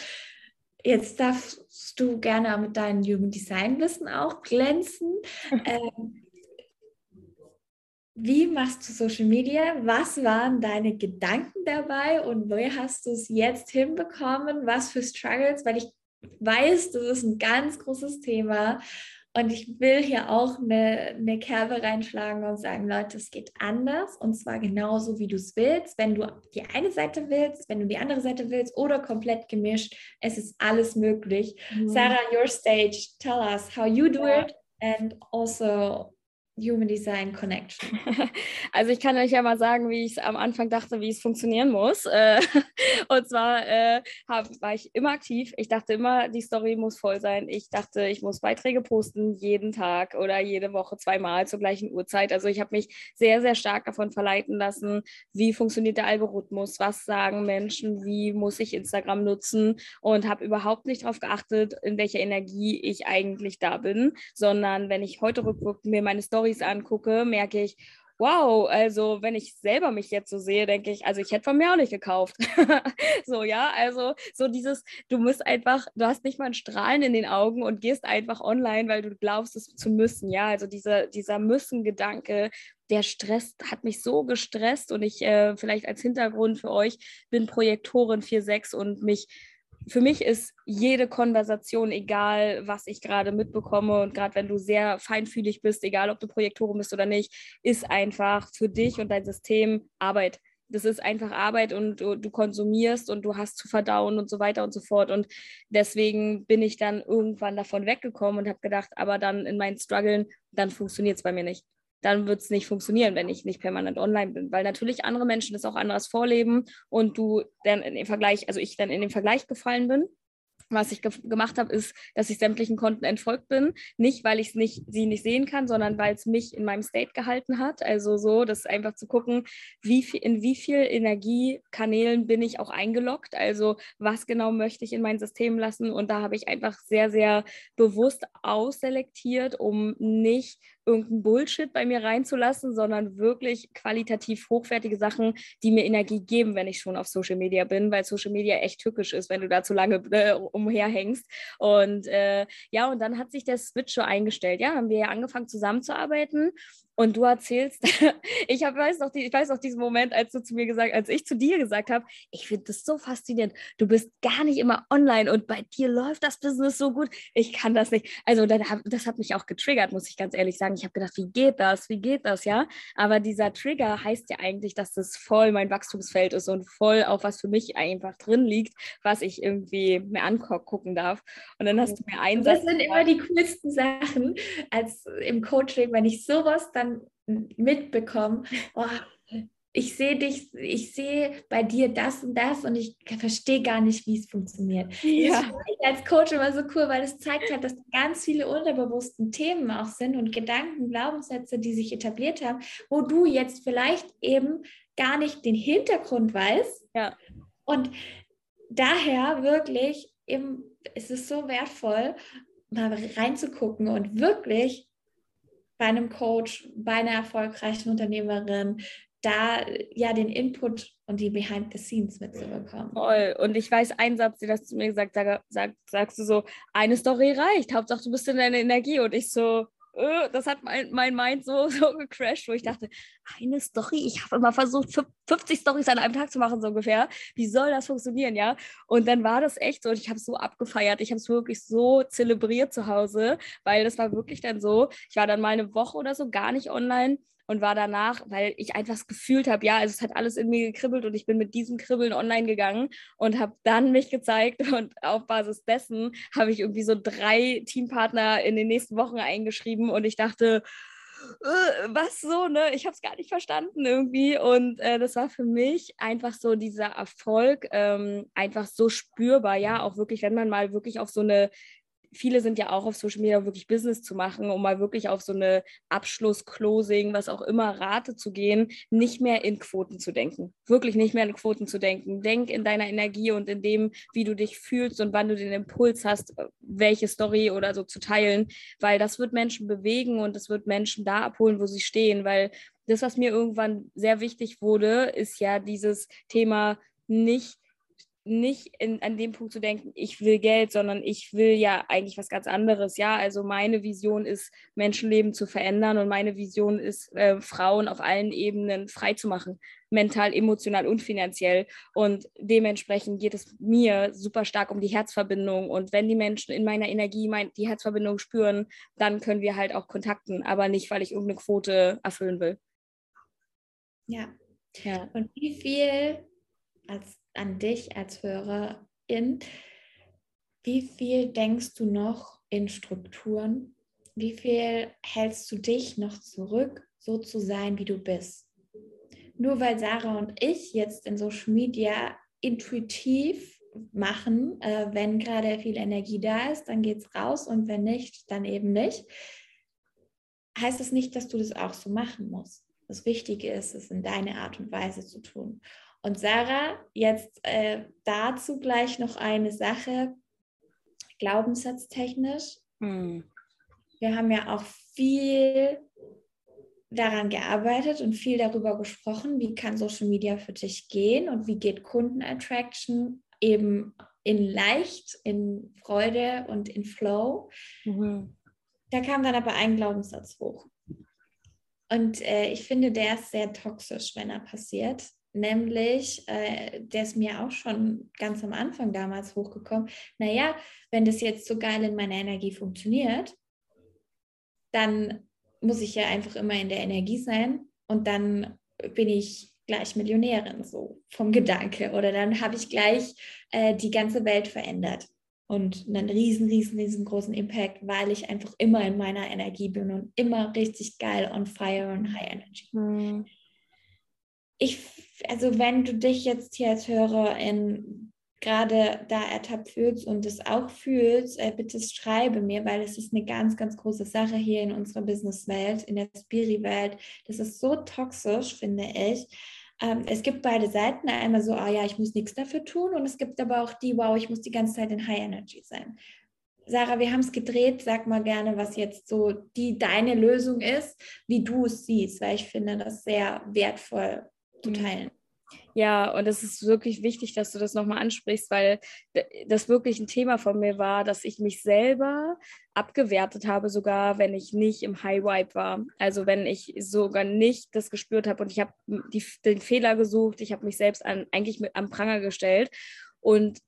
jetzt darfst du gerne mit deinem Human Design Wissen auch glänzen. ähm, wie machst du Social Media? Was waren deine Gedanken dabei und wie hast du es jetzt hinbekommen? Was für Struggles? Weil ich weiß, das ist ein ganz großes Thema. Und ich will hier auch eine, eine Kerbe reinschlagen und sagen, Leute, es geht anders und zwar genauso, wie du es willst. Wenn du die eine Seite willst, wenn du die andere Seite willst oder komplett gemischt, es ist alles möglich. Mhm. Sarah, your stage, tell us how you do it and also Human Design Connection? Also ich kann euch ja mal sagen, wie ich es am Anfang dachte, wie es funktionieren muss. Äh, und zwar äh, hab, war ich immer aktiv. Ich dachte immer, die Story muss voll sein. Ich dachte, ich muss Beiträge posten jeden Tag oder jede Woche zweimal zur gleichen Uhrzeit. Also ich habe mich sehr, sehr stark davon verleiten lassen, wie funktioniert der Algorithmus, was sagen Menschen, wie muss ich Instagram nutzen und habe überhaupt nicht darauf geachtet, in welcher Energie ich eigentlich da bin, sondern wenn ich heute rückwirkend mir meine Story Stories angucke, merke ich, wow, also wenn ich selber mich jetzt so sehe, denke ich, also ich hätte von mir auch nicht gekauft. so, ja, also so dieses, du musst einfach, du hast nicht mal ein Strahlen in den Augen und gehst einfach online, weil du glaubst, es zu müssen, ja, also dieser, dieser Müssen-Gedanke, der Stress hat mich so gestresst und ich äh, vielleicht als Hintergrund für euch bin Projektorin 4.6 und mich für mich ist jede Konversation, egal was ich gerade mitbekomme und gerade wenn du sehr feinfühlig bist, egal ob du Projektorin bist oder nicht, ist einfach für dich und dein System Arbeit. Das ist einfach Arbeit und du, du, konsumierst und du hast zu verdauen und so weiter und so fort. Und deswegen bin ich dann irgendwann davon weggekommen und habe gedacht, aber dann in meinen Struggeln, dann funktioniert es bei mir nicht. Dann wird es nicht funktionieren, wenn ich nicht permanent online bin, weil natürlich andere Menschen das auch anders vorleben und du dann in dem Vergleich, also ich dann in den Vergleich gefallen bin was ich ge gemacht habe, ist, dass ich sämtlichen Konten entfolgt bin. Nicht, weil ich nicht, sie nicht sehen kann, sondern weil es mich in meinem State gehalten hat. Also so, das einfach zu gucken, wie viel, in wie viel Energiekanälen bin ich auch eingeloggt. Also was genau möchte ich in mein System lassen. Und da habe ich einfach sehr, sehr bewusst ausselektiert, um nicht irgendeinen Bullshit bei mir reinzulassen, sondern wirklich qualitativ hochwertige Sachen, die mir Energie geben, wenn ich schon auf Social Media bin, weil Social Media echt tückisch ist, wenn du da zu lange äh, umherhängst. Und äh, ja, und dann hat sich der Switch so eingestellt. Ja, haben wir ja angefangen zusammenzuarbeiten und du erzählst, ich hab, weiß noch, die, ich weiß noch diesen Moment, als du zu mir gesagt, als ich zu dir gesagt habe, ich finde das so faszinierend. Du bist gar nicht immer online und bei dir läuft das Business so gut. Ich kann das nicht. Also das hat mich auch getriggert, muss ich ganz ehrlich sagen. Ich habe gedacht, wie geht das? Wie geht das, ja? Aber dieser Trigger heißt ja eigentlich, dass das voll mein Wachstumsfeld ist und voll auf was für mich einfach drin liegt, was ich irgendwie mir angucken darf. Und dann hast du mir einen Das sind immer die coolsten Sachen, als im Coaching, wenn ich sowas dann dann mitbekommen, oh, ich sehe dich, ich sehe bei dir das und das und ich verstehe gar nicht, wie es funktioniert. Ja. Das finde ich als Coach immer so cool, weil es zeigt halt, dass ganz viele unterbewussten Themen auch sind und Gedanken, Glaubenssätze, die sich etabliert haben, wo du jetzt vielleicht eben gar nicht den Hintergrund weißt. Ja. Und daher wirklich eben, es ist so wertvoll, mal reinzugucken und wirklich bei einem Coach, bei einer erfolgreichen Unternehmerin, da ja den Input und die Behind the Scenes mitzubekommen. Toll. Und ich weiß, ein Satz, den hast du mir gesagt, sag, sag, sagst du so, eine Story reicht, Hauptsache du bist in deiner Energie. Und ich so, das hat mein, mein Mind so, so gecrashed, wo ich dachte, eine Story, ich habe immer versucht, 50 Stories an einem Tag zu machen, so ungefähr. Wie soll das funktionieren, ja? Und dann war das echt so und ich habe es so abgefeiert. Ich habe es wirklich so zelebriert zu Hause, weil das war wirklich dann so, ich war dann mal eine Woche oder so gar nicht online und war danach, weil ich einfach gefühlt habe, ja, also es hat alles in mir gekribbelt und ich bin mit diesem Kribbeln online gegangen und habe dann mich gezeigt und auf Basis dessen habe ich irgendwie so drei Teampartner in den nächsten Wochen eingeschrieben und ich dachte, äh, was so, ne? Ich habe es gar nicht verstanden irgendwie. Und äh, das war für mich einfach so dieser Erfolg, ähm, einfach so spürbar, ja, auch wirklich, wenn man mal wirklich auf so eine viele sind ja auch auf Social Media wirklich Business zu machen, um mal wirklich auf so eine Abschluss, Closing, was auch immer Rate zu gehen, nicht mehr in Quoten zu denken. Wirklich nicht mehr in Quoten zu denken. Denk in deiner Energie und in dem, wie du dich fühlst und wann du den Impuls hast, welche Story oder so zu teilen, weil das wird Menschen bewegen und es wird Menschen da abholen, wo sie stehen, weil das, was mir irgendwann sehr wichtig wurde, ist ja dieses Thema nicht nicht in, an dem Punkt zu denken, ich will Geld, sondern ich will ja eigentlich was ganz anderes. Ja, also meine Vision ist, Menschenleben zu verändern und meine Vision ist, äh, Frauen auf allen Ebenen frei zu machen, mental, emotional und finanziell. Und dementsprechend geht es mir super stark um die Herzverbindung. Und wenn die Menschen in meiner Energie mein, die Herzverbindung spüren, dann können wir halt auch kontakten, aber nicht, weil ich irgendeine Quote erfüllen will. Ja. ja. Und wie viel als an dich als Hörerin. Wie viel denkst du noch in Strukturen? Wie viel hältst du dich noch zurück, so zu sein, wie du bist? Nur weil Sarah und ich jetzt in Social Media intuitiv machen, äh, wenn gerade viel Energie da ist, dann geht es raus und wenn nicht, dann eben nicht. Heißt das nicht, dass du das auch so machen musst. Das Wichtige ist, es in deine Art und Weise zu tun. Und Sarah, jetzt äh, dazu gleich noch eine Sache, glaubenssatztechnisch. Hm. Wir haben ja auch viel daran gearbeitet und viel darüber gesprochen, wie kann Social Media für dich gehen und wie geht Kundenattraction eben in leicht, in Freude und in Flow. Mhm. Da kam dann aber ein Glaubenssatz hoch. Und äh, ich finde, der ist sehr toxisch, wenn er passiert nämlich, äh, der ist mir auch schon ganz am Anfang damals hochgekommen, naja, wenn das jetzt so geil in meiner Energie funktioniert, dann muss ich ja einfach immer in der Energie sein und dann bin ich gleich Millionärin, so vom Gedanke. Oder dann habe ich gleich äh, die ganze Welt verändert. und einen riesen, riesen, riesengroßen Impact, weil ich einfach immer in meiner Energie bin und immer richtig geil on fire und high energy. Mhm. Ich, also wenn du dich jetzt hier als Hörerin gerade da ertappt fühlst und es auch fühlst, äh, bitte schreibe mir, weil es ist eine ganz, ganz große Sache hier in unserer Businesswelt, in der Spiri-Welt. Das ist so toxisch, finde ich. Ähm, es gibt beide Seiten. Einmal so, ah ja, ich muss nichts dafür tun. Und es gibt aber auch die, wow, ich muss die ganze Zeit in High Energy sein. Sarah, wir haben es gedreht. Sag mal gerne, was jetzt so die deine Lösung ist, wie du es siehst, weil ich finde das sehr wertvoll zu mhm. teilen. Ja, und es ist wirklich wichtig, dass du das nochmal ansprichst, weil das wirklich ein Thema von mir war, dass ich mich selber abgewertet habe, sogar wenn ich nicht im High Vibe war. Also wenn ich sogar nicht das gespürt habe und ich habe den Fehler gesucht, ich habe mich selbst an, eigentlich mit am Pranger gestellt. Und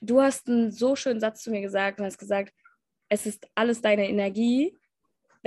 du hast einen so schönen Satz zu mir gesagt und hast gesagt, es ist alles deine Energie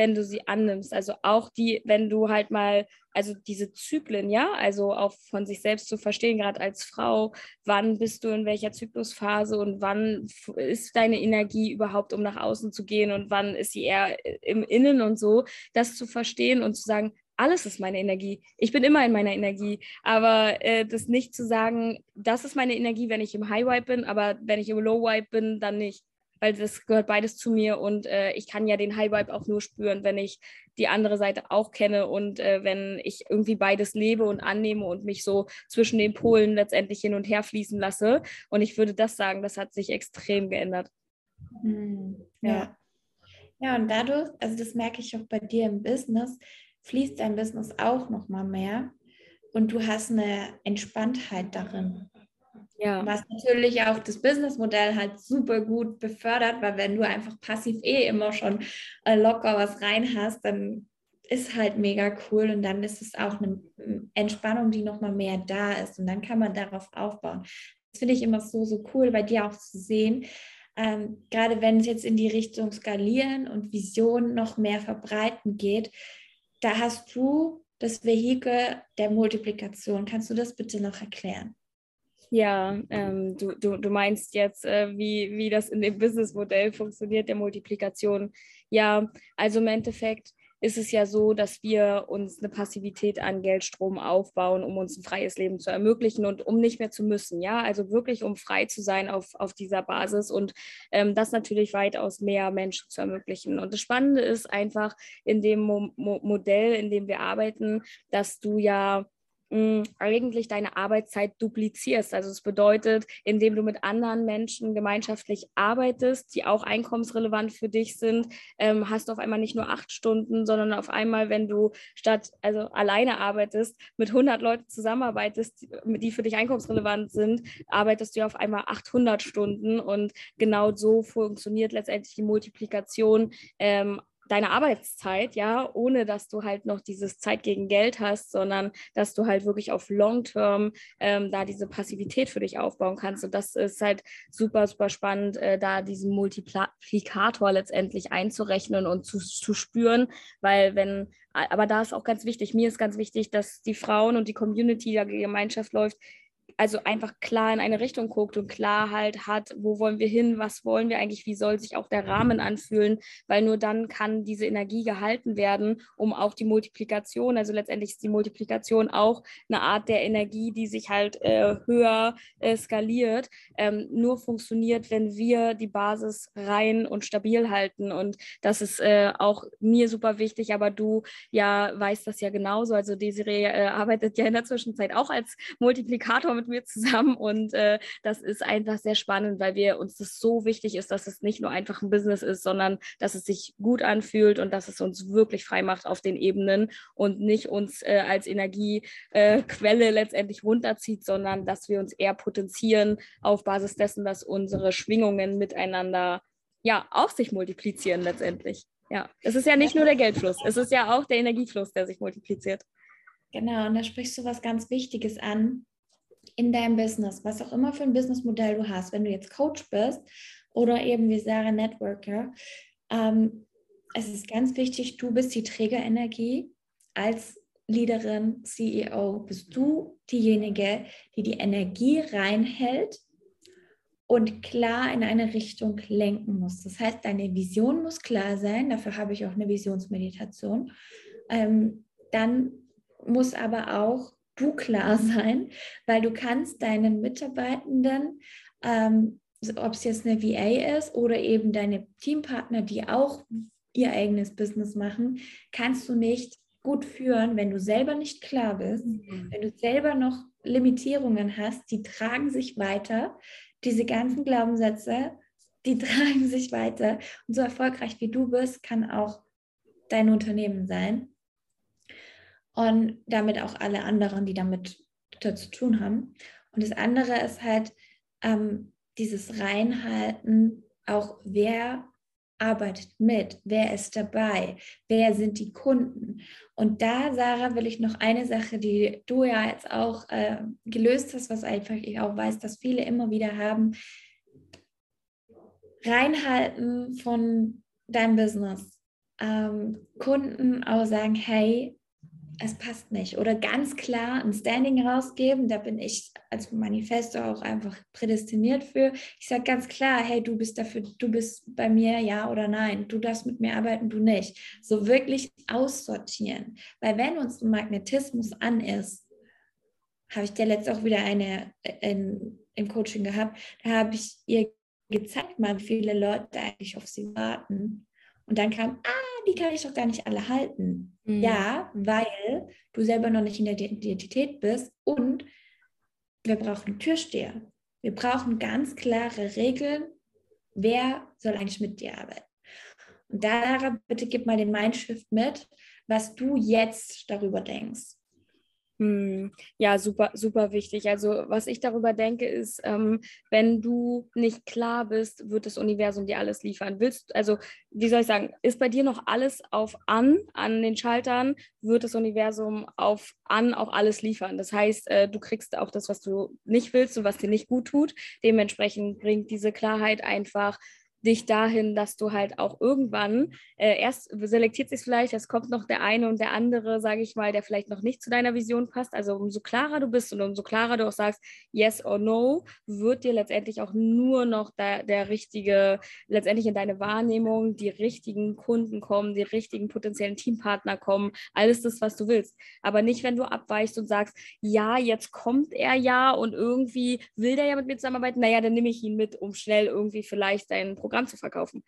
wenn du sie annimmst. Also auch die, wenn du halt mal, also diese Zyklen, ja, also auch von sich selbst zu verstehen, gerade als Frau, wann bist du in welcher Zyklusphase und wann ist deine Energie überhaupt, um nach außen zu gehen und wann ist sie eher im Innen und so, das zu verstehen und zu sagen, alles ist meine Energie. Ich bin immer in meiner Energie. Aber äh, das nicht zu sagen, das ist meine Energie, wenn ich im High Vibe bin, aber wenn ich im Low Vibe bin, dann nicht weil das gehört beides zu mir und äh, ich kann ja den High Vibe auch nur spüren, wenn ich die andere Seite auch kenne und äh, wenn ich irgendwie beides lebe und annehme und mich so zwischen den Polen letztendlich hin und her fließen lasse. Und ich würde das sagen, das hat sich extrem geändert. Mhm. Ja. Ja, und dadurch, also das merke ich auch bei dir im Business, fließt dein Business auch noch mal mehr und du hast eine Entspanntheit darin. Ja. Was natürlich auch das Businessmodell halt super gut befördert, weil wenn du einfach passiv eh immer schon äh, locker was rein hast, dann ist halt mega cool und dann ist es auch eine Entspannung, die nochmal mehr da ist und dann kann man darauf aufbauen. Das finde ich immer so, so cool bei dir auch zu sehen. Ähm, gerade wenn es jetzt in die Richtung Skalieren und Vision noch mehr verbreiten geht, da hast du das Vehikel der Multiplikation. Kannst du das bitte noch erklären? Ja, ähm, du, du, du meinst jetzt, äh, wie, wie das in dem Businessmodell funktioniert, der Multiplikation. Ja, also im Endeffekt ist es ja so, dass wir uns eine Passivität an Geldstrom aufbauen, um uns ein freies Leben zu ermöglichen und um nicht mehr zu müssen. Ja, also wirklich, um frei zu sein auf, auf dieser Basis und ähm, das natürlich weitaus mehr Menschen zu ermöglichen. Und das Spannende ist einfach in dem Mo Mo Modell, in dem wir arbeiten, dass du ja eigentlich deine Arbeitszeit duplizierst. Also es bedeutet, indem du mit anderen Menschen gemeinschaftlich arbeitest, die auch einkommensrelevant für dich sind, ähm, hast du auf einmal nicht nur acht Stunden, sondern auf einmal, wenn du statt also alleine arbeitest, mit 100 Leuten zusammenarbeitest, die für dich einkommensrelevant sind, arbeitest du auf einmal 800 Stunden und genau so funktioniert letztendlich die Multiplikation ähm, deine Arbeitszeit, ja, ohne dass du halt noch dieses Zeit gegen Geld hast, sondern dass du halt wirklich auf Long-Term ähm, da diese Passivität für dich aufbauen kannst. Und das ist halt super, super spannend, äh, da diesen Multiplikator letztendlich einzurechnen und zu, zu spüren, weil wenn, aber da ist auch ganz wichtig, mir ist ganz wichtig, dass die Frauen und die Community, die Gemeinschaft läuft, also einfach klar in eine Richtung guckt und klar halt hat, wo wollen wir hin, was wollen wir eigentlich, wie soll sich auch der Rahmen anfühlen, weil nur dann kann diese Energie gehalten werden, um auch die Multiplikation, also letztendlich ist die Multiplikation auch eine Art der Energie, die sich halt äh, höher äh, skaliert, ähm, nur funktioniert, wenn wir die Basis rein und stabil halten. Und das ist äh, auch mir super wichtig, aber du ja weißt das ja genauso, also Desiree äh, arbeitet ja in der Zwischenzeit auch als Multiplikator mit mir zusammen und äh, das ist einfach sehr spannend, weil wir uns das so wichtig ist, dass es nicht nur einfach ein Business ist, sondern dass es sich gut anfühlt und dass es uns wirklich frei macht auf den Ebenen und nicht uns äh, als Energiequelle äh, letztendlich runterzieht, sondern dass wir uns eher potenzieren auf Basis dessen, dass unsere Schwingungen miteinander ja auch sich multiplizieren letztendlich. Ja, es ist ja nicht nur der Geldfluss, es ist ja auch der Energiefluss, der sich multipliziert. Genau, und da sprichst du was ganz Wichtiges an, in deinem Business, was auch immer für ein Businessmodell du hast, wenn du jetzt Coach bist oder eben wie Sarah Networker, ähm, es ist ganz wichtig, du bist die Trägerenergie als Leaderin, CEO, bist du diejenige, die die Energie reinhält und klar in eine Richtung lenken musst. Das heißt, deine Vision muss klar sein. Dafür habe ich auch eine Visionsmeditation. Ähm, dann muss aber auch du klar sein, weil du kannst deinen Mitarbeitenden, ähm, ob es jetzt eine VA ist oder eben deine Teampartner, die auch ihr eigenes Business machen, kannst du nicht gut führen, wenn du selber nicht klar bist, mhm. wenn du selber noch Limitierungen hast, die tragen sich weiter. Diese ganzen Glaubenssätze, die tragen sich weiter. Und so erfolgreich wie du bist, kann auch dein Unternehmen sein. Und damit auch alle anderen, die damit zu tun haben. Und das andere ist halt ähm, dieses Reinhalten, auch wer arbeitet mit? Wer ist dabei? Wer sind die Kunden? Und da, Sarah, will ich noch eine Sache, die du ja jetzt auch äh, gelöst hast, was einfach ich auch weiß, dass viele immer wieder haben. Reinhalten von deinem Business. Ähm, Kunden auch sagen, hey, es passt nicht. Oder ganz klar ein Standing rausgeben, da bin ich als Manifesto auch einfach prädestiniert für. Ich sage ganz klar, hey, du bist dafür, du bist bei mir, ja oder nein. Du darfst mit mir arbeiten, du nicht. So wirklich aussortieren. Weil wenn uns Magnetismus an ist, habe ich dir letzte auch wieder eine äh, in, im Coaching gehabt, da habe ich ihr gezeigt mal, wie viele Leute eigentlich auf sie warten. Und dann kam, ah, die kann ich doch gar nicht alle halten. Mhm. Ja, weil du selber noch nicht in der Identität bist und wir brauchen Türsteher. Wir brauchen ganz klare Regeln, wer soll eigentlich mit dir arbeiten. Und Dara, bitte gib mal den Mindshift mit, was du jetzt darüber denkst. Hm, ja, super, super wichtig. Also was ich darüber denke, ist, ähm, wenn du nicht klar bist, wird das Universum dir alles liefern. Willst, also wie soll ich sagen, ist bei dir noch alles auf an, an den Schaltern, wird das Universum auf an auch alles liefern. Das heißt, äh, du kriegst auch das, was du nicht willst und was dir nicht gut tut. Dementsprechend bringt diese Klarheit einfach dich dahin, dass du halt auch irgendwann, äh, erst selektiert sich vielleicht, es kommt noch der eine und der andere, sage ich mal, der vielleicht noch nicht zu deiner Vision passt. Also umso klarer du bist und umso klarer du auch sagst, yes or no, wird dir letztendlich auch nur noch der, der richtige, letztendlich in deine Wahrnehmung, die richtigen Kunden kommen, die richtigen potenziellen Teampartner kommen, alles das, was du willst. Aber nicht, wenn du abweichst und sagst, ja, jetzt kommt er ja und irgendwie will der ja mit mir zusammenarbeiten, naja, dann nehme ich ihn mit, um schnell irgendwie vielleicht dein Programm Programm zu verkaufen.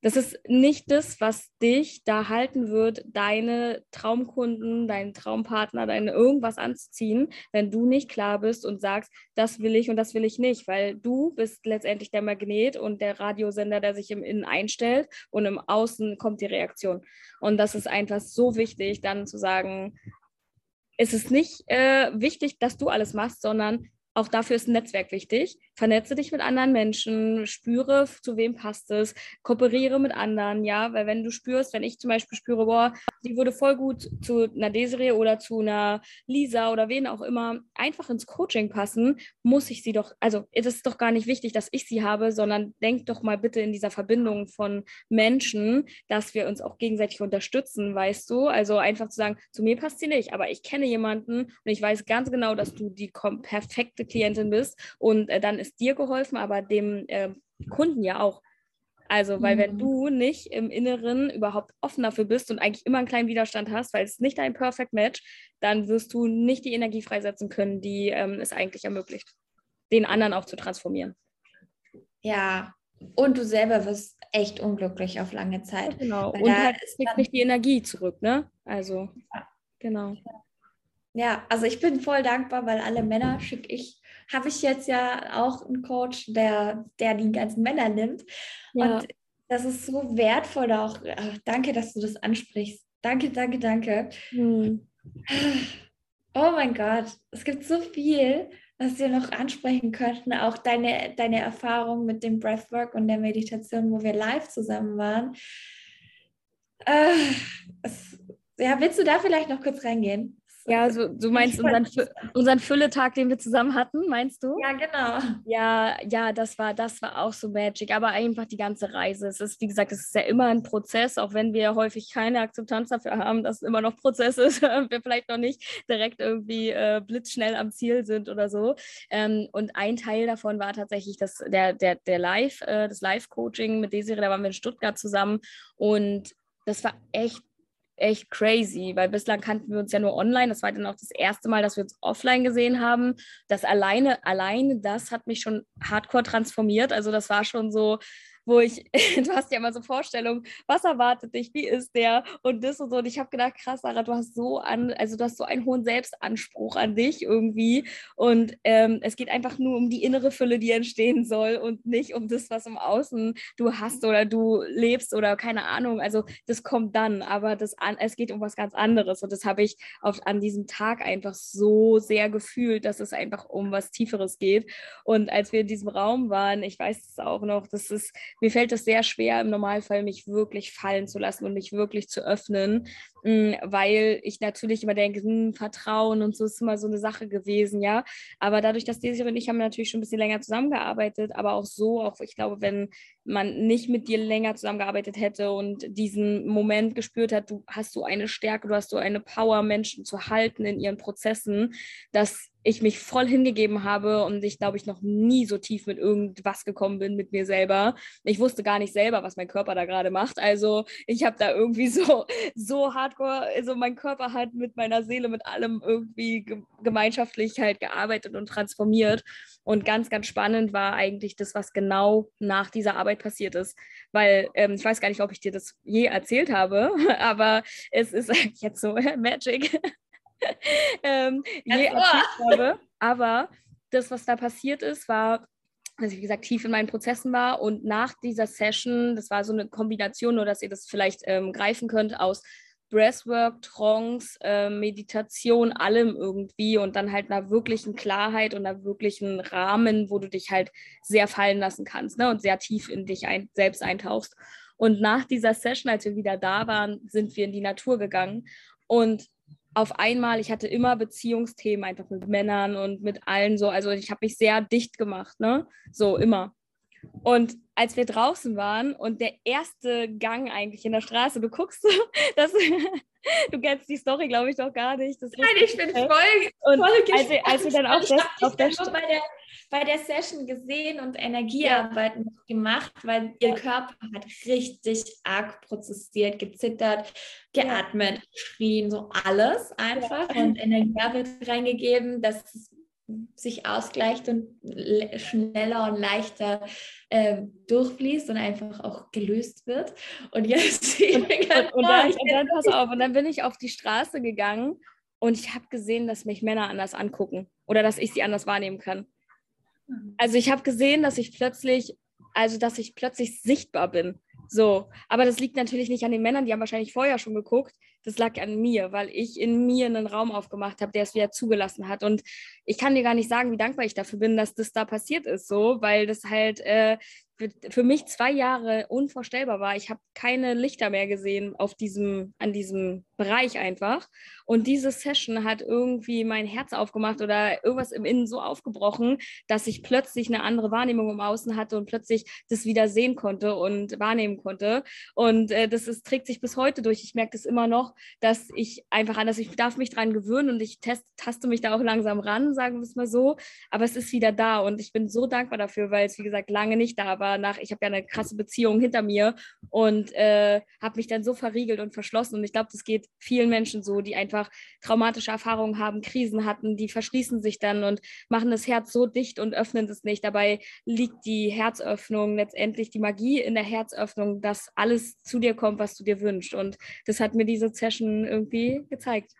Das ist nicht das, was dich da halten wird, deine Traumkunden, deinen Traumpartner, deine irgendwas anzuziehen, wenn du nicht klar bist und sagst, das will ich und das will ich nicht, weil du bist letztendlich der Magnet und der Radiosender, der sich im Innen einstellt und im Außen kommt die Reaktion. Und das ist einfach so wichtig, dann zu sagen, es ist nicht äh, wichtig, dass du alles machst, sondern auch dafür ist ein Netzwerk wichtig. Vernetze dich mit anderen Menschen, spüre, zu wem passt es, kooperiere mit anderen, ja, weil wenn du spürst, wenn ich zum Beispiel spüre, boah, die würde voll gut zu einer Desiree oder zu einer Lisa oder wen auch immer einfach ins Coaching passen, muss ich sie doch, also es ist doch gar nicht wichtig, dass ich sie habe, sondern denk doch mal bitte in dieser Verbindung von Menschen, dass wir uns auch gegenseitig unterstützen, weißt du? Also einfach zu sagen, zu mir passt sie nicht, aber ich kenne jemanden und ich weiß ganz genau, dass du die perfekte Klientin bist und äh, dann ist dir geholfen, aber dem äh, Kunden ja auch. Also, weil mhm. wenn du nicht im Inneren überhaupt offen dafür bist und eigentlich immer einen kleinen Widerstand hast, weil es nicht dein Perfect Match, dann wirst du nicht die Energie freisetzen können, die ähm, es eigentlich ermöglicht, den anderen auch zu transformieren. Ja, und du selber wirst echt unglücklich auf lange Zeit. Genau. Und halt kriegst nicht die Energie zurück, ne? Also, ja. genau. Ja, also ich bin voll dankbar, weil alle Männer schicke ich, habe ich jetzt ja auch einen Coach, der, der die ganzen Männer nimmt. Ja. Und das ist so wertvoll auch. Ach, danke, dass du das ansprichst. Danke, danke, danke. Hm. Oh mein Gott, es gibt so viel, was wir noch ansprechen könnten. Auch deine, deine Erfahrung mit dem Breathwork und der Meditation, wo wir live zusammen waren. Äh, es, ja, willst du da vielleicht noch kurz reingehen? Ja, so, du meinst unseren, unseren Fülletag, den wir zusammen hatten, meinst du? Ja, genau. Ja, ja, das war, das war auch so magic, aber einfach die ganze Reise. Es ist, wie gesagt, es ist ja immer ein Prozess, auch wenn wir häufig keine Akzeptanz dafür haben, dass es immer noch Prozess ist, wir vielleicht noch nicht direkt irgendwie äh, blitzschnell am Ziel sind oder so. Ähm, und ein Teil davon war tatsächlich das, der, der, der Live, äh, das Live-Coaching mit Desiree, da waren wir in Stuttgart zusammen und das war echt echt crazy, weil bislang kannten wir uns ja nur online. Das war dann auch das erste Mal, dass wir uns offline gesehen haben. Das alleine, alleine das hat mich schon hardcore transformiert. Also das war schon so, wo ich, du hast ja immer so Vorstellungen, was erwartet dich, wie ist der und das und so. Und ich habe gedacht, krass, Sarah, du hast so an, also du hast so einen hohen Selbstanspruch an dich irgendwie. Und ähm, es geht einfach nur um die innere Fülle, die entstehen soll und nicht um das, was im Außen du hast oder du lebst oder keine Ahnung. Also das kommt dann, aber das an, es geht um was ganz anderes. Und das habe ich auf, an diesem Tag einfach so sehr gefühlt, dass es einfach um was Tieferes geht. Und als wir in diesem Raum waren, ich weiß es auch noch, das ist mir fällt es sehr schwer, im Normalfall mich wirklich fallen zu lassen und mich wirklich zu öffnen, weil ich natürlich immer denke, hm, Vertrauen und so ist immer so eine Sache gewesen, ja. Aber dadurch, dass Desiree und ich haben natürlich schon ein bisschen länger zusammengearbeitet, aber auch so, auch ich glaube, wenn man nicht mit dir länger zusammengearbeitet hätte und diesen Moment gespürt hat, du hast so eine Stärke, du hast so eine Power, Menschen zu halten in ihren Prozessen, dass ich mich voll hingegeben habe und ich glaube ich noch nie so tief mit irgendwas gekommen bin mit mir selber. Ich wusste gar nicht selber, was mein Körper da gerade macht. Also ich habe da irgendwie so so hardcore, also mein Körper hat mit meiner Seele, mit allem irgendwie gemeinschaftlich halt gearbeitet und transformiert. Und ganz, ganz spannend war eigentlich das, was genau nach dieser Arbeit passiert ist. Weil ähm, ich weiß gar nicht, ob ich dir das je erzählt habe, aber es ist jetzt so Magic. ähm, je erzählt habe. Aber das, was da passiert ist, war, dass ich, wie gesagt, tief in meinen Prozessen war und nach dieser Session, das war so eine Kombination, nur dass ihr das vielleicht ähm, greifen könnt, aus Breathwork, Trance, äh, Meditation, allem irgendwie und dann halt einer wirklichen Klarheit und einer wirklichen Rahmen, wo du dich halt sehr fallen lassen kannst ne? und sehr tief in dich ein, selbst eintauchst. Und nach dieser Session, als wir wieder da waren, sind wir in die Natur gegangen und auf einmal, ich hatte immer Beziehungsthemen einfach mit Männern und mit allen so. Also ich habe mich sehr dicht gemacht, ne? So immer. Und als wir draußen waren und der erste Gang eigentlich in der Straße, du guckst, das, du kennst die Story, glaube ich, doch gar nicht. Das Nein, ich bin voll, und voll als, als wir dann auf der, auf der, bei der bei der Session gesehen und Energiearbeiten ja. gemacht, weil ihr Körper hat richtig arg prozessiert, gezittert, geatmet, geschrien, so alles einfach ja. und Energiearbeit reingegeben, dass es sich ausgleicht und schneller und leichter äh, durchfließt und einfach auch gelöst wird. Und jetzt und, und, und, dann, und dann pass auf, und dann bin ich auf die Straße gegangen und ich habe gesehen, dass mich Männer anders angucken oder dass ich sie anders wahrnehmen kann. Also ich habe gesehen, dass ich plötzlich, also dass ich plötzlich sichtbar bin. So, aber das liegt natürlich nicht an den Männern, die haben wahrscheinlich vorher schon geguckt. Das lag an mir, weil ich in mir einen Raum aufgemacht habe, der es wieder zugelassen hat. Und ich kann dir gar nicht sagen, wie dankbar ich dafür bin, dass das da passiert ist, so, weil das halt äh, für, mich zwei Jahre unvorstellbar war. Ich habe keine Lichter mehr gesehen auf diesem, an diesem Bereich einfach. Und diese Session hat irgendwie mein Herz aufgemacht oder irgendwas im Innen so aufgebrochen, dass ich plötzlich eine andere Wahrnehmung im Außen hatte und plötzlich das wieder sehen konnte und wahrnehmen konnte. Und äh, das ist, trägt sich bis heute durch. Ich merke das immer noch, dass ich einfach anders, ich darf mich dran gewöhnen und ich test, taste mich da auch langsam ran, sagen wir es mal so. Aber es ist wieder da und ich bin so dankbar dafür, weil es, wie gesagt, lange nicht da war. Nach, ich habe ja eine krasse Beziehung hinter mir und äh, habe mich dann so verriegelt und verschlossen. Und ich glaube, das geht vielen Menschen so, die einfach traumatische Erfahrungen haben, Krisen hatten, die verschließen sich dann und machen das Herz so dicht und öffnen es nicht. Dabei liegt die Herzöffnung letztendlich, die Magie in der Herzöffnung, dass alles zu dir kommt, was du dir wünschst. Und das hat mir diese Session irgendwie gezeigt.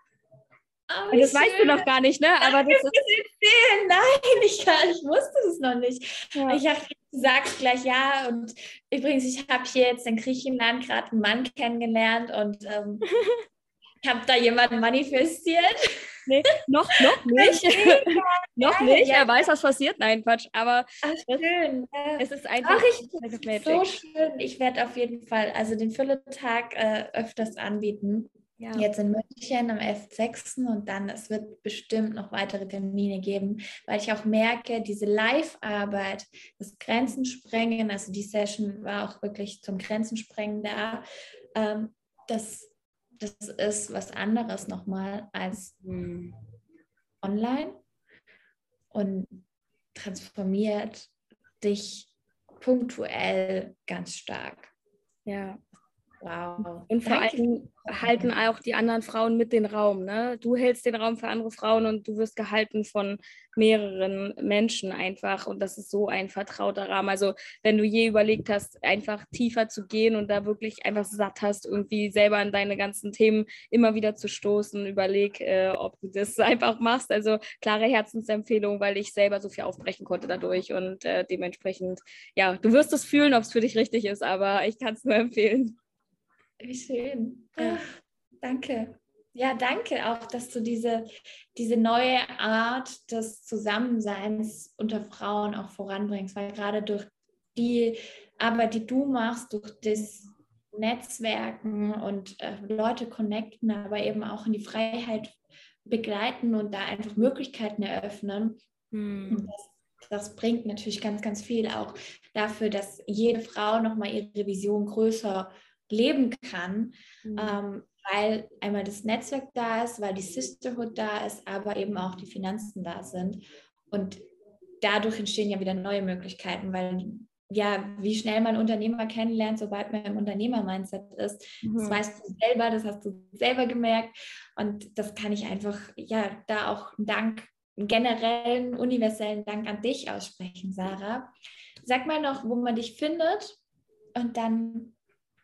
Oh, das schön. weißt du noch gar nicht, ne? Aber das ist Nein, ich, kann, ich wusste das noch nicht. Ja. Ich habe gesagt gleich ja. Und übrigens, ich habe hier jetzt in Griechenland gerade einen Mann kennengelernt und ähm, ich habe da jemanden manifestiert. Nee, noch, noch nicht. noch nicht. Er weiß, was passiert. Nein, Quatsch. Aber Ach, schön. es ist einfach Ach, ich, so schön. Ich werde auf jeden Fall also den Fülletag äh, öfters anbieten Ja. Jetzt in München am 11.6. und dann, es wird bestimmt noch weitere Termine geben, weil ich auch merke, diese Live-Arbeit, das Grenzensprengen, also die Session war auch wirklich zum Grenzensprengen da, ähm, das, das ist was anderes nochmal als mhm. online und transformiert dich punktuell ganz stark. Ja. Wow. Und vor allem halten auch die anderen Frauen mit den Raum. Ne? Du hältst den Raum für andere Frauen und du wirst gehalten von mehreren Menschen einfach. Und das ist so ein vertrauter Rahmen. Also wenn du je überlegt hast, einfach tiefer zu gehen und da wirklich einfach satt hast, irgendwie selber an deine ganzen Themen immer wieder zu stoßen, überleg, äh, ob du das einfach machst. Also klare Herzensempfehlung, weil ich selber so viel aufbrechen konnte dadurch. Und äh, dementsprechend, ja, du wirst es fühlen, ob es für dich richtig ist, aber ich kann es nur empfehlen. Wie schön. Ach, danke. Ja, danke auch, dass du diese, diese neue Art des Zusammenseins unter Frauen auch voranbringst, weil gerade durch die Arbeit, die du machst, durch das Netzwerken und äh, Leute connecten, aber eben auch in die Freiheit begleiten und da einfach Möglichkeiten eröffnen. Hm. Das, das, bringt natürlich ganz, ganz viel auch dafür, dass jede Frau nochmal ihre Vision größer leben kann, mhm. ähm, weil einmal das Netzwerk da ist, weil die Sisterhood da ist, aber eben auch die Finanzen da sind. Und dadurch entstehen ja wieder neue Möglichkeiten, weil ja, wie schnell man Unternehmer kennenlernt, sobald man im Unternehmer-Mindset ist. Mhm. Das weißt du selber, das hast du selber gemerkt. Und das kann ich einfach, ja, da auch einen Dank, einen generellen, universellen Dank an dich aussprechen, Sarah. Sag mal noch, wo man dich findet und dann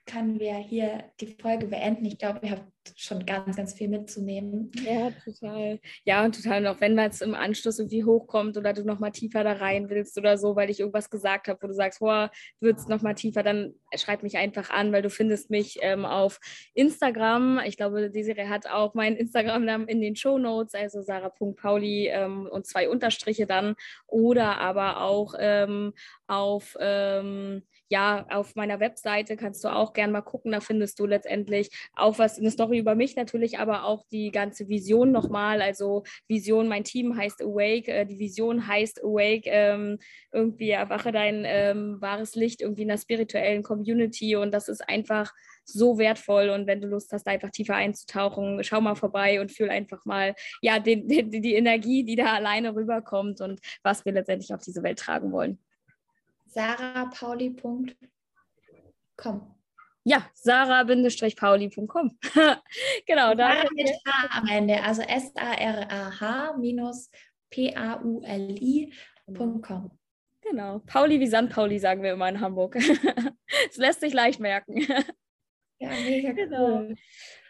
können wir hier die Folge beenden. Ich glaube, ihr habt schon ganz, ganz viel mitzunehmen. Ja, total. Ja, und total. Und auch wenn es im Anschluss irgendwie hochkommt oder du nochmal tiefer da rein willst oder so, weil ich irgendwas gesagt habe, wo du sagst, boah, würdest nochmal tiefer, dann schreib mich einfach an, weil du findest mich ähm, auf Instagram. Ich glaube, Desiree hat auch meinen Instagram-Namen in den Show Notes, also sarah.pauli ähm, und zwei Unterstriche dann. Oder aber auch ähm, auf ähm, ja, auf meiner Webseite kannst du auch gerne mal gucken, da findest du letztendlich auch was, eine Story über mich natürlich, aber auch die ganze Vision nochmal. Also Vision, mein Team heißt Awake, äh, die Vision heißt Awake, ähm, irgendwie erwache dein ähm, wahres Licht irgendwie in der spirituellen Community und das ist einfach so wertvoll und wenn du Lust hast, einfach tiefer einzutauchen, schau mal vorbei und fühl einfach mal ja den, den, die Energie, die da alleine rüberkommt und was wir letztendlich auf diese Welt tragen wollen sarahpauli.com. Ja, sarah-pauli.com. genau. Sarah mit H am Ende, also S-A-R-A-H minus P-A-U-L-I.com. Genau. Pauli wie St. Pauli sagen wir immer in Hamburg. das lässt sich leicht merken. ja, mega genau. cool.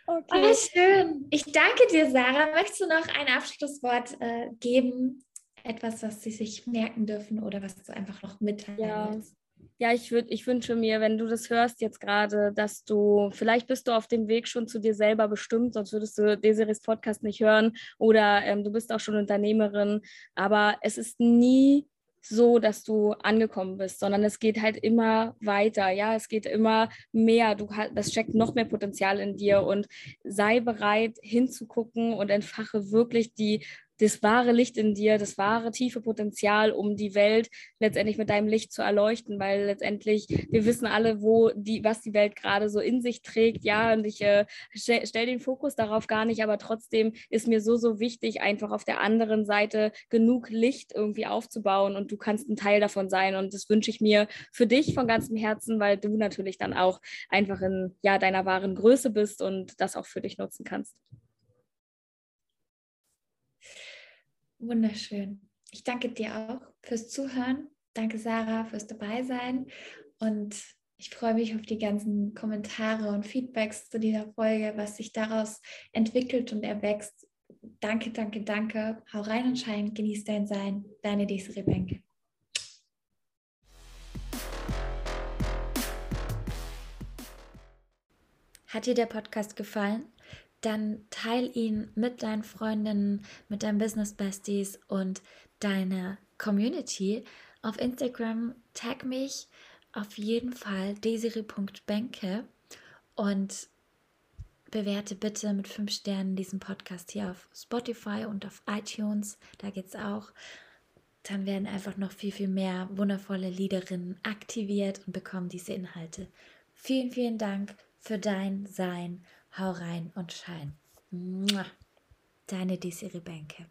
Okay. Oh, schön. Ich danke dir, Sarah. Möchtest du noch ein Abschlusswort äh, geben etwas, was sie sich merken dürfen oder was du einfach noch mitteilen ja. willst? Ja, ich, würd, ich wünsche mir, wenn du das hörst jetzt gerade, dass du, vielleicht bist du auf dem Weg schon zu dir selber bestimmt, sonst würdest du Desiris Podcast nicht hören oder ähm, du bist auch schon Unternehmerin, aber es ist nie so, dass du angekommen bist, sondern es geht halt immer weiter. Ja, es geht immer mehr. Du das steckt noch mehr Potenzial in dir und sei bereit hinzugucken und entfache wirklich die das wahre Licht in dir, das wahre tiefe Potenzial, um die Welt letztendlich mit deinem Licht zu erleuchten, weil letztendlich wir wissen alle, wo die, was die Welt gerade so in sich trägt, ja, und ich äh, stelle stell den Fokus darauf gar nicht, aber trotzdem ist mir so, so wichtig, einfach auf der anderen Seite genug Licht irgendwie aufzubauen und du kannst ein Teil davon sein und das wünsche ich mir für dich von ganzem Herzen, weil du natürlich dann auch einfach in ja, deiner wahren Größe bist und das auch für dich nutzen kannst. Wunderschön. Ich danke dir auch fürs Zuhören. Danke, Sarah, fürs Dabeisein. Und ich freue mich auf die ganzen Kommentare und Feedbacks zu dieser Folge, was sich daraus entwickelt und erwächst. Danke, danke, danke. Hau rein und schein, genieß dein Sein. Deine Desiree Benke. Hat dir der Podcast gefallen? Dann teil ihn mit deinen Freundinnen, mit deinen Business Besties und deiner Community. Auf Instagram tag mich auf jeden Fall desiri.benke und bewerte bitte mit fünf Sternen diesen Podcast hier auf Spotify und auf iTunes. Da geht es auch. Dann werden einfach noch viel, viel mehr wundervolle Liederinnen aktiviert und bekommen diese Inhalte. Vielen, vielen Dank für dein Sein. Hau rein und schein. Deine Desiree Bänke.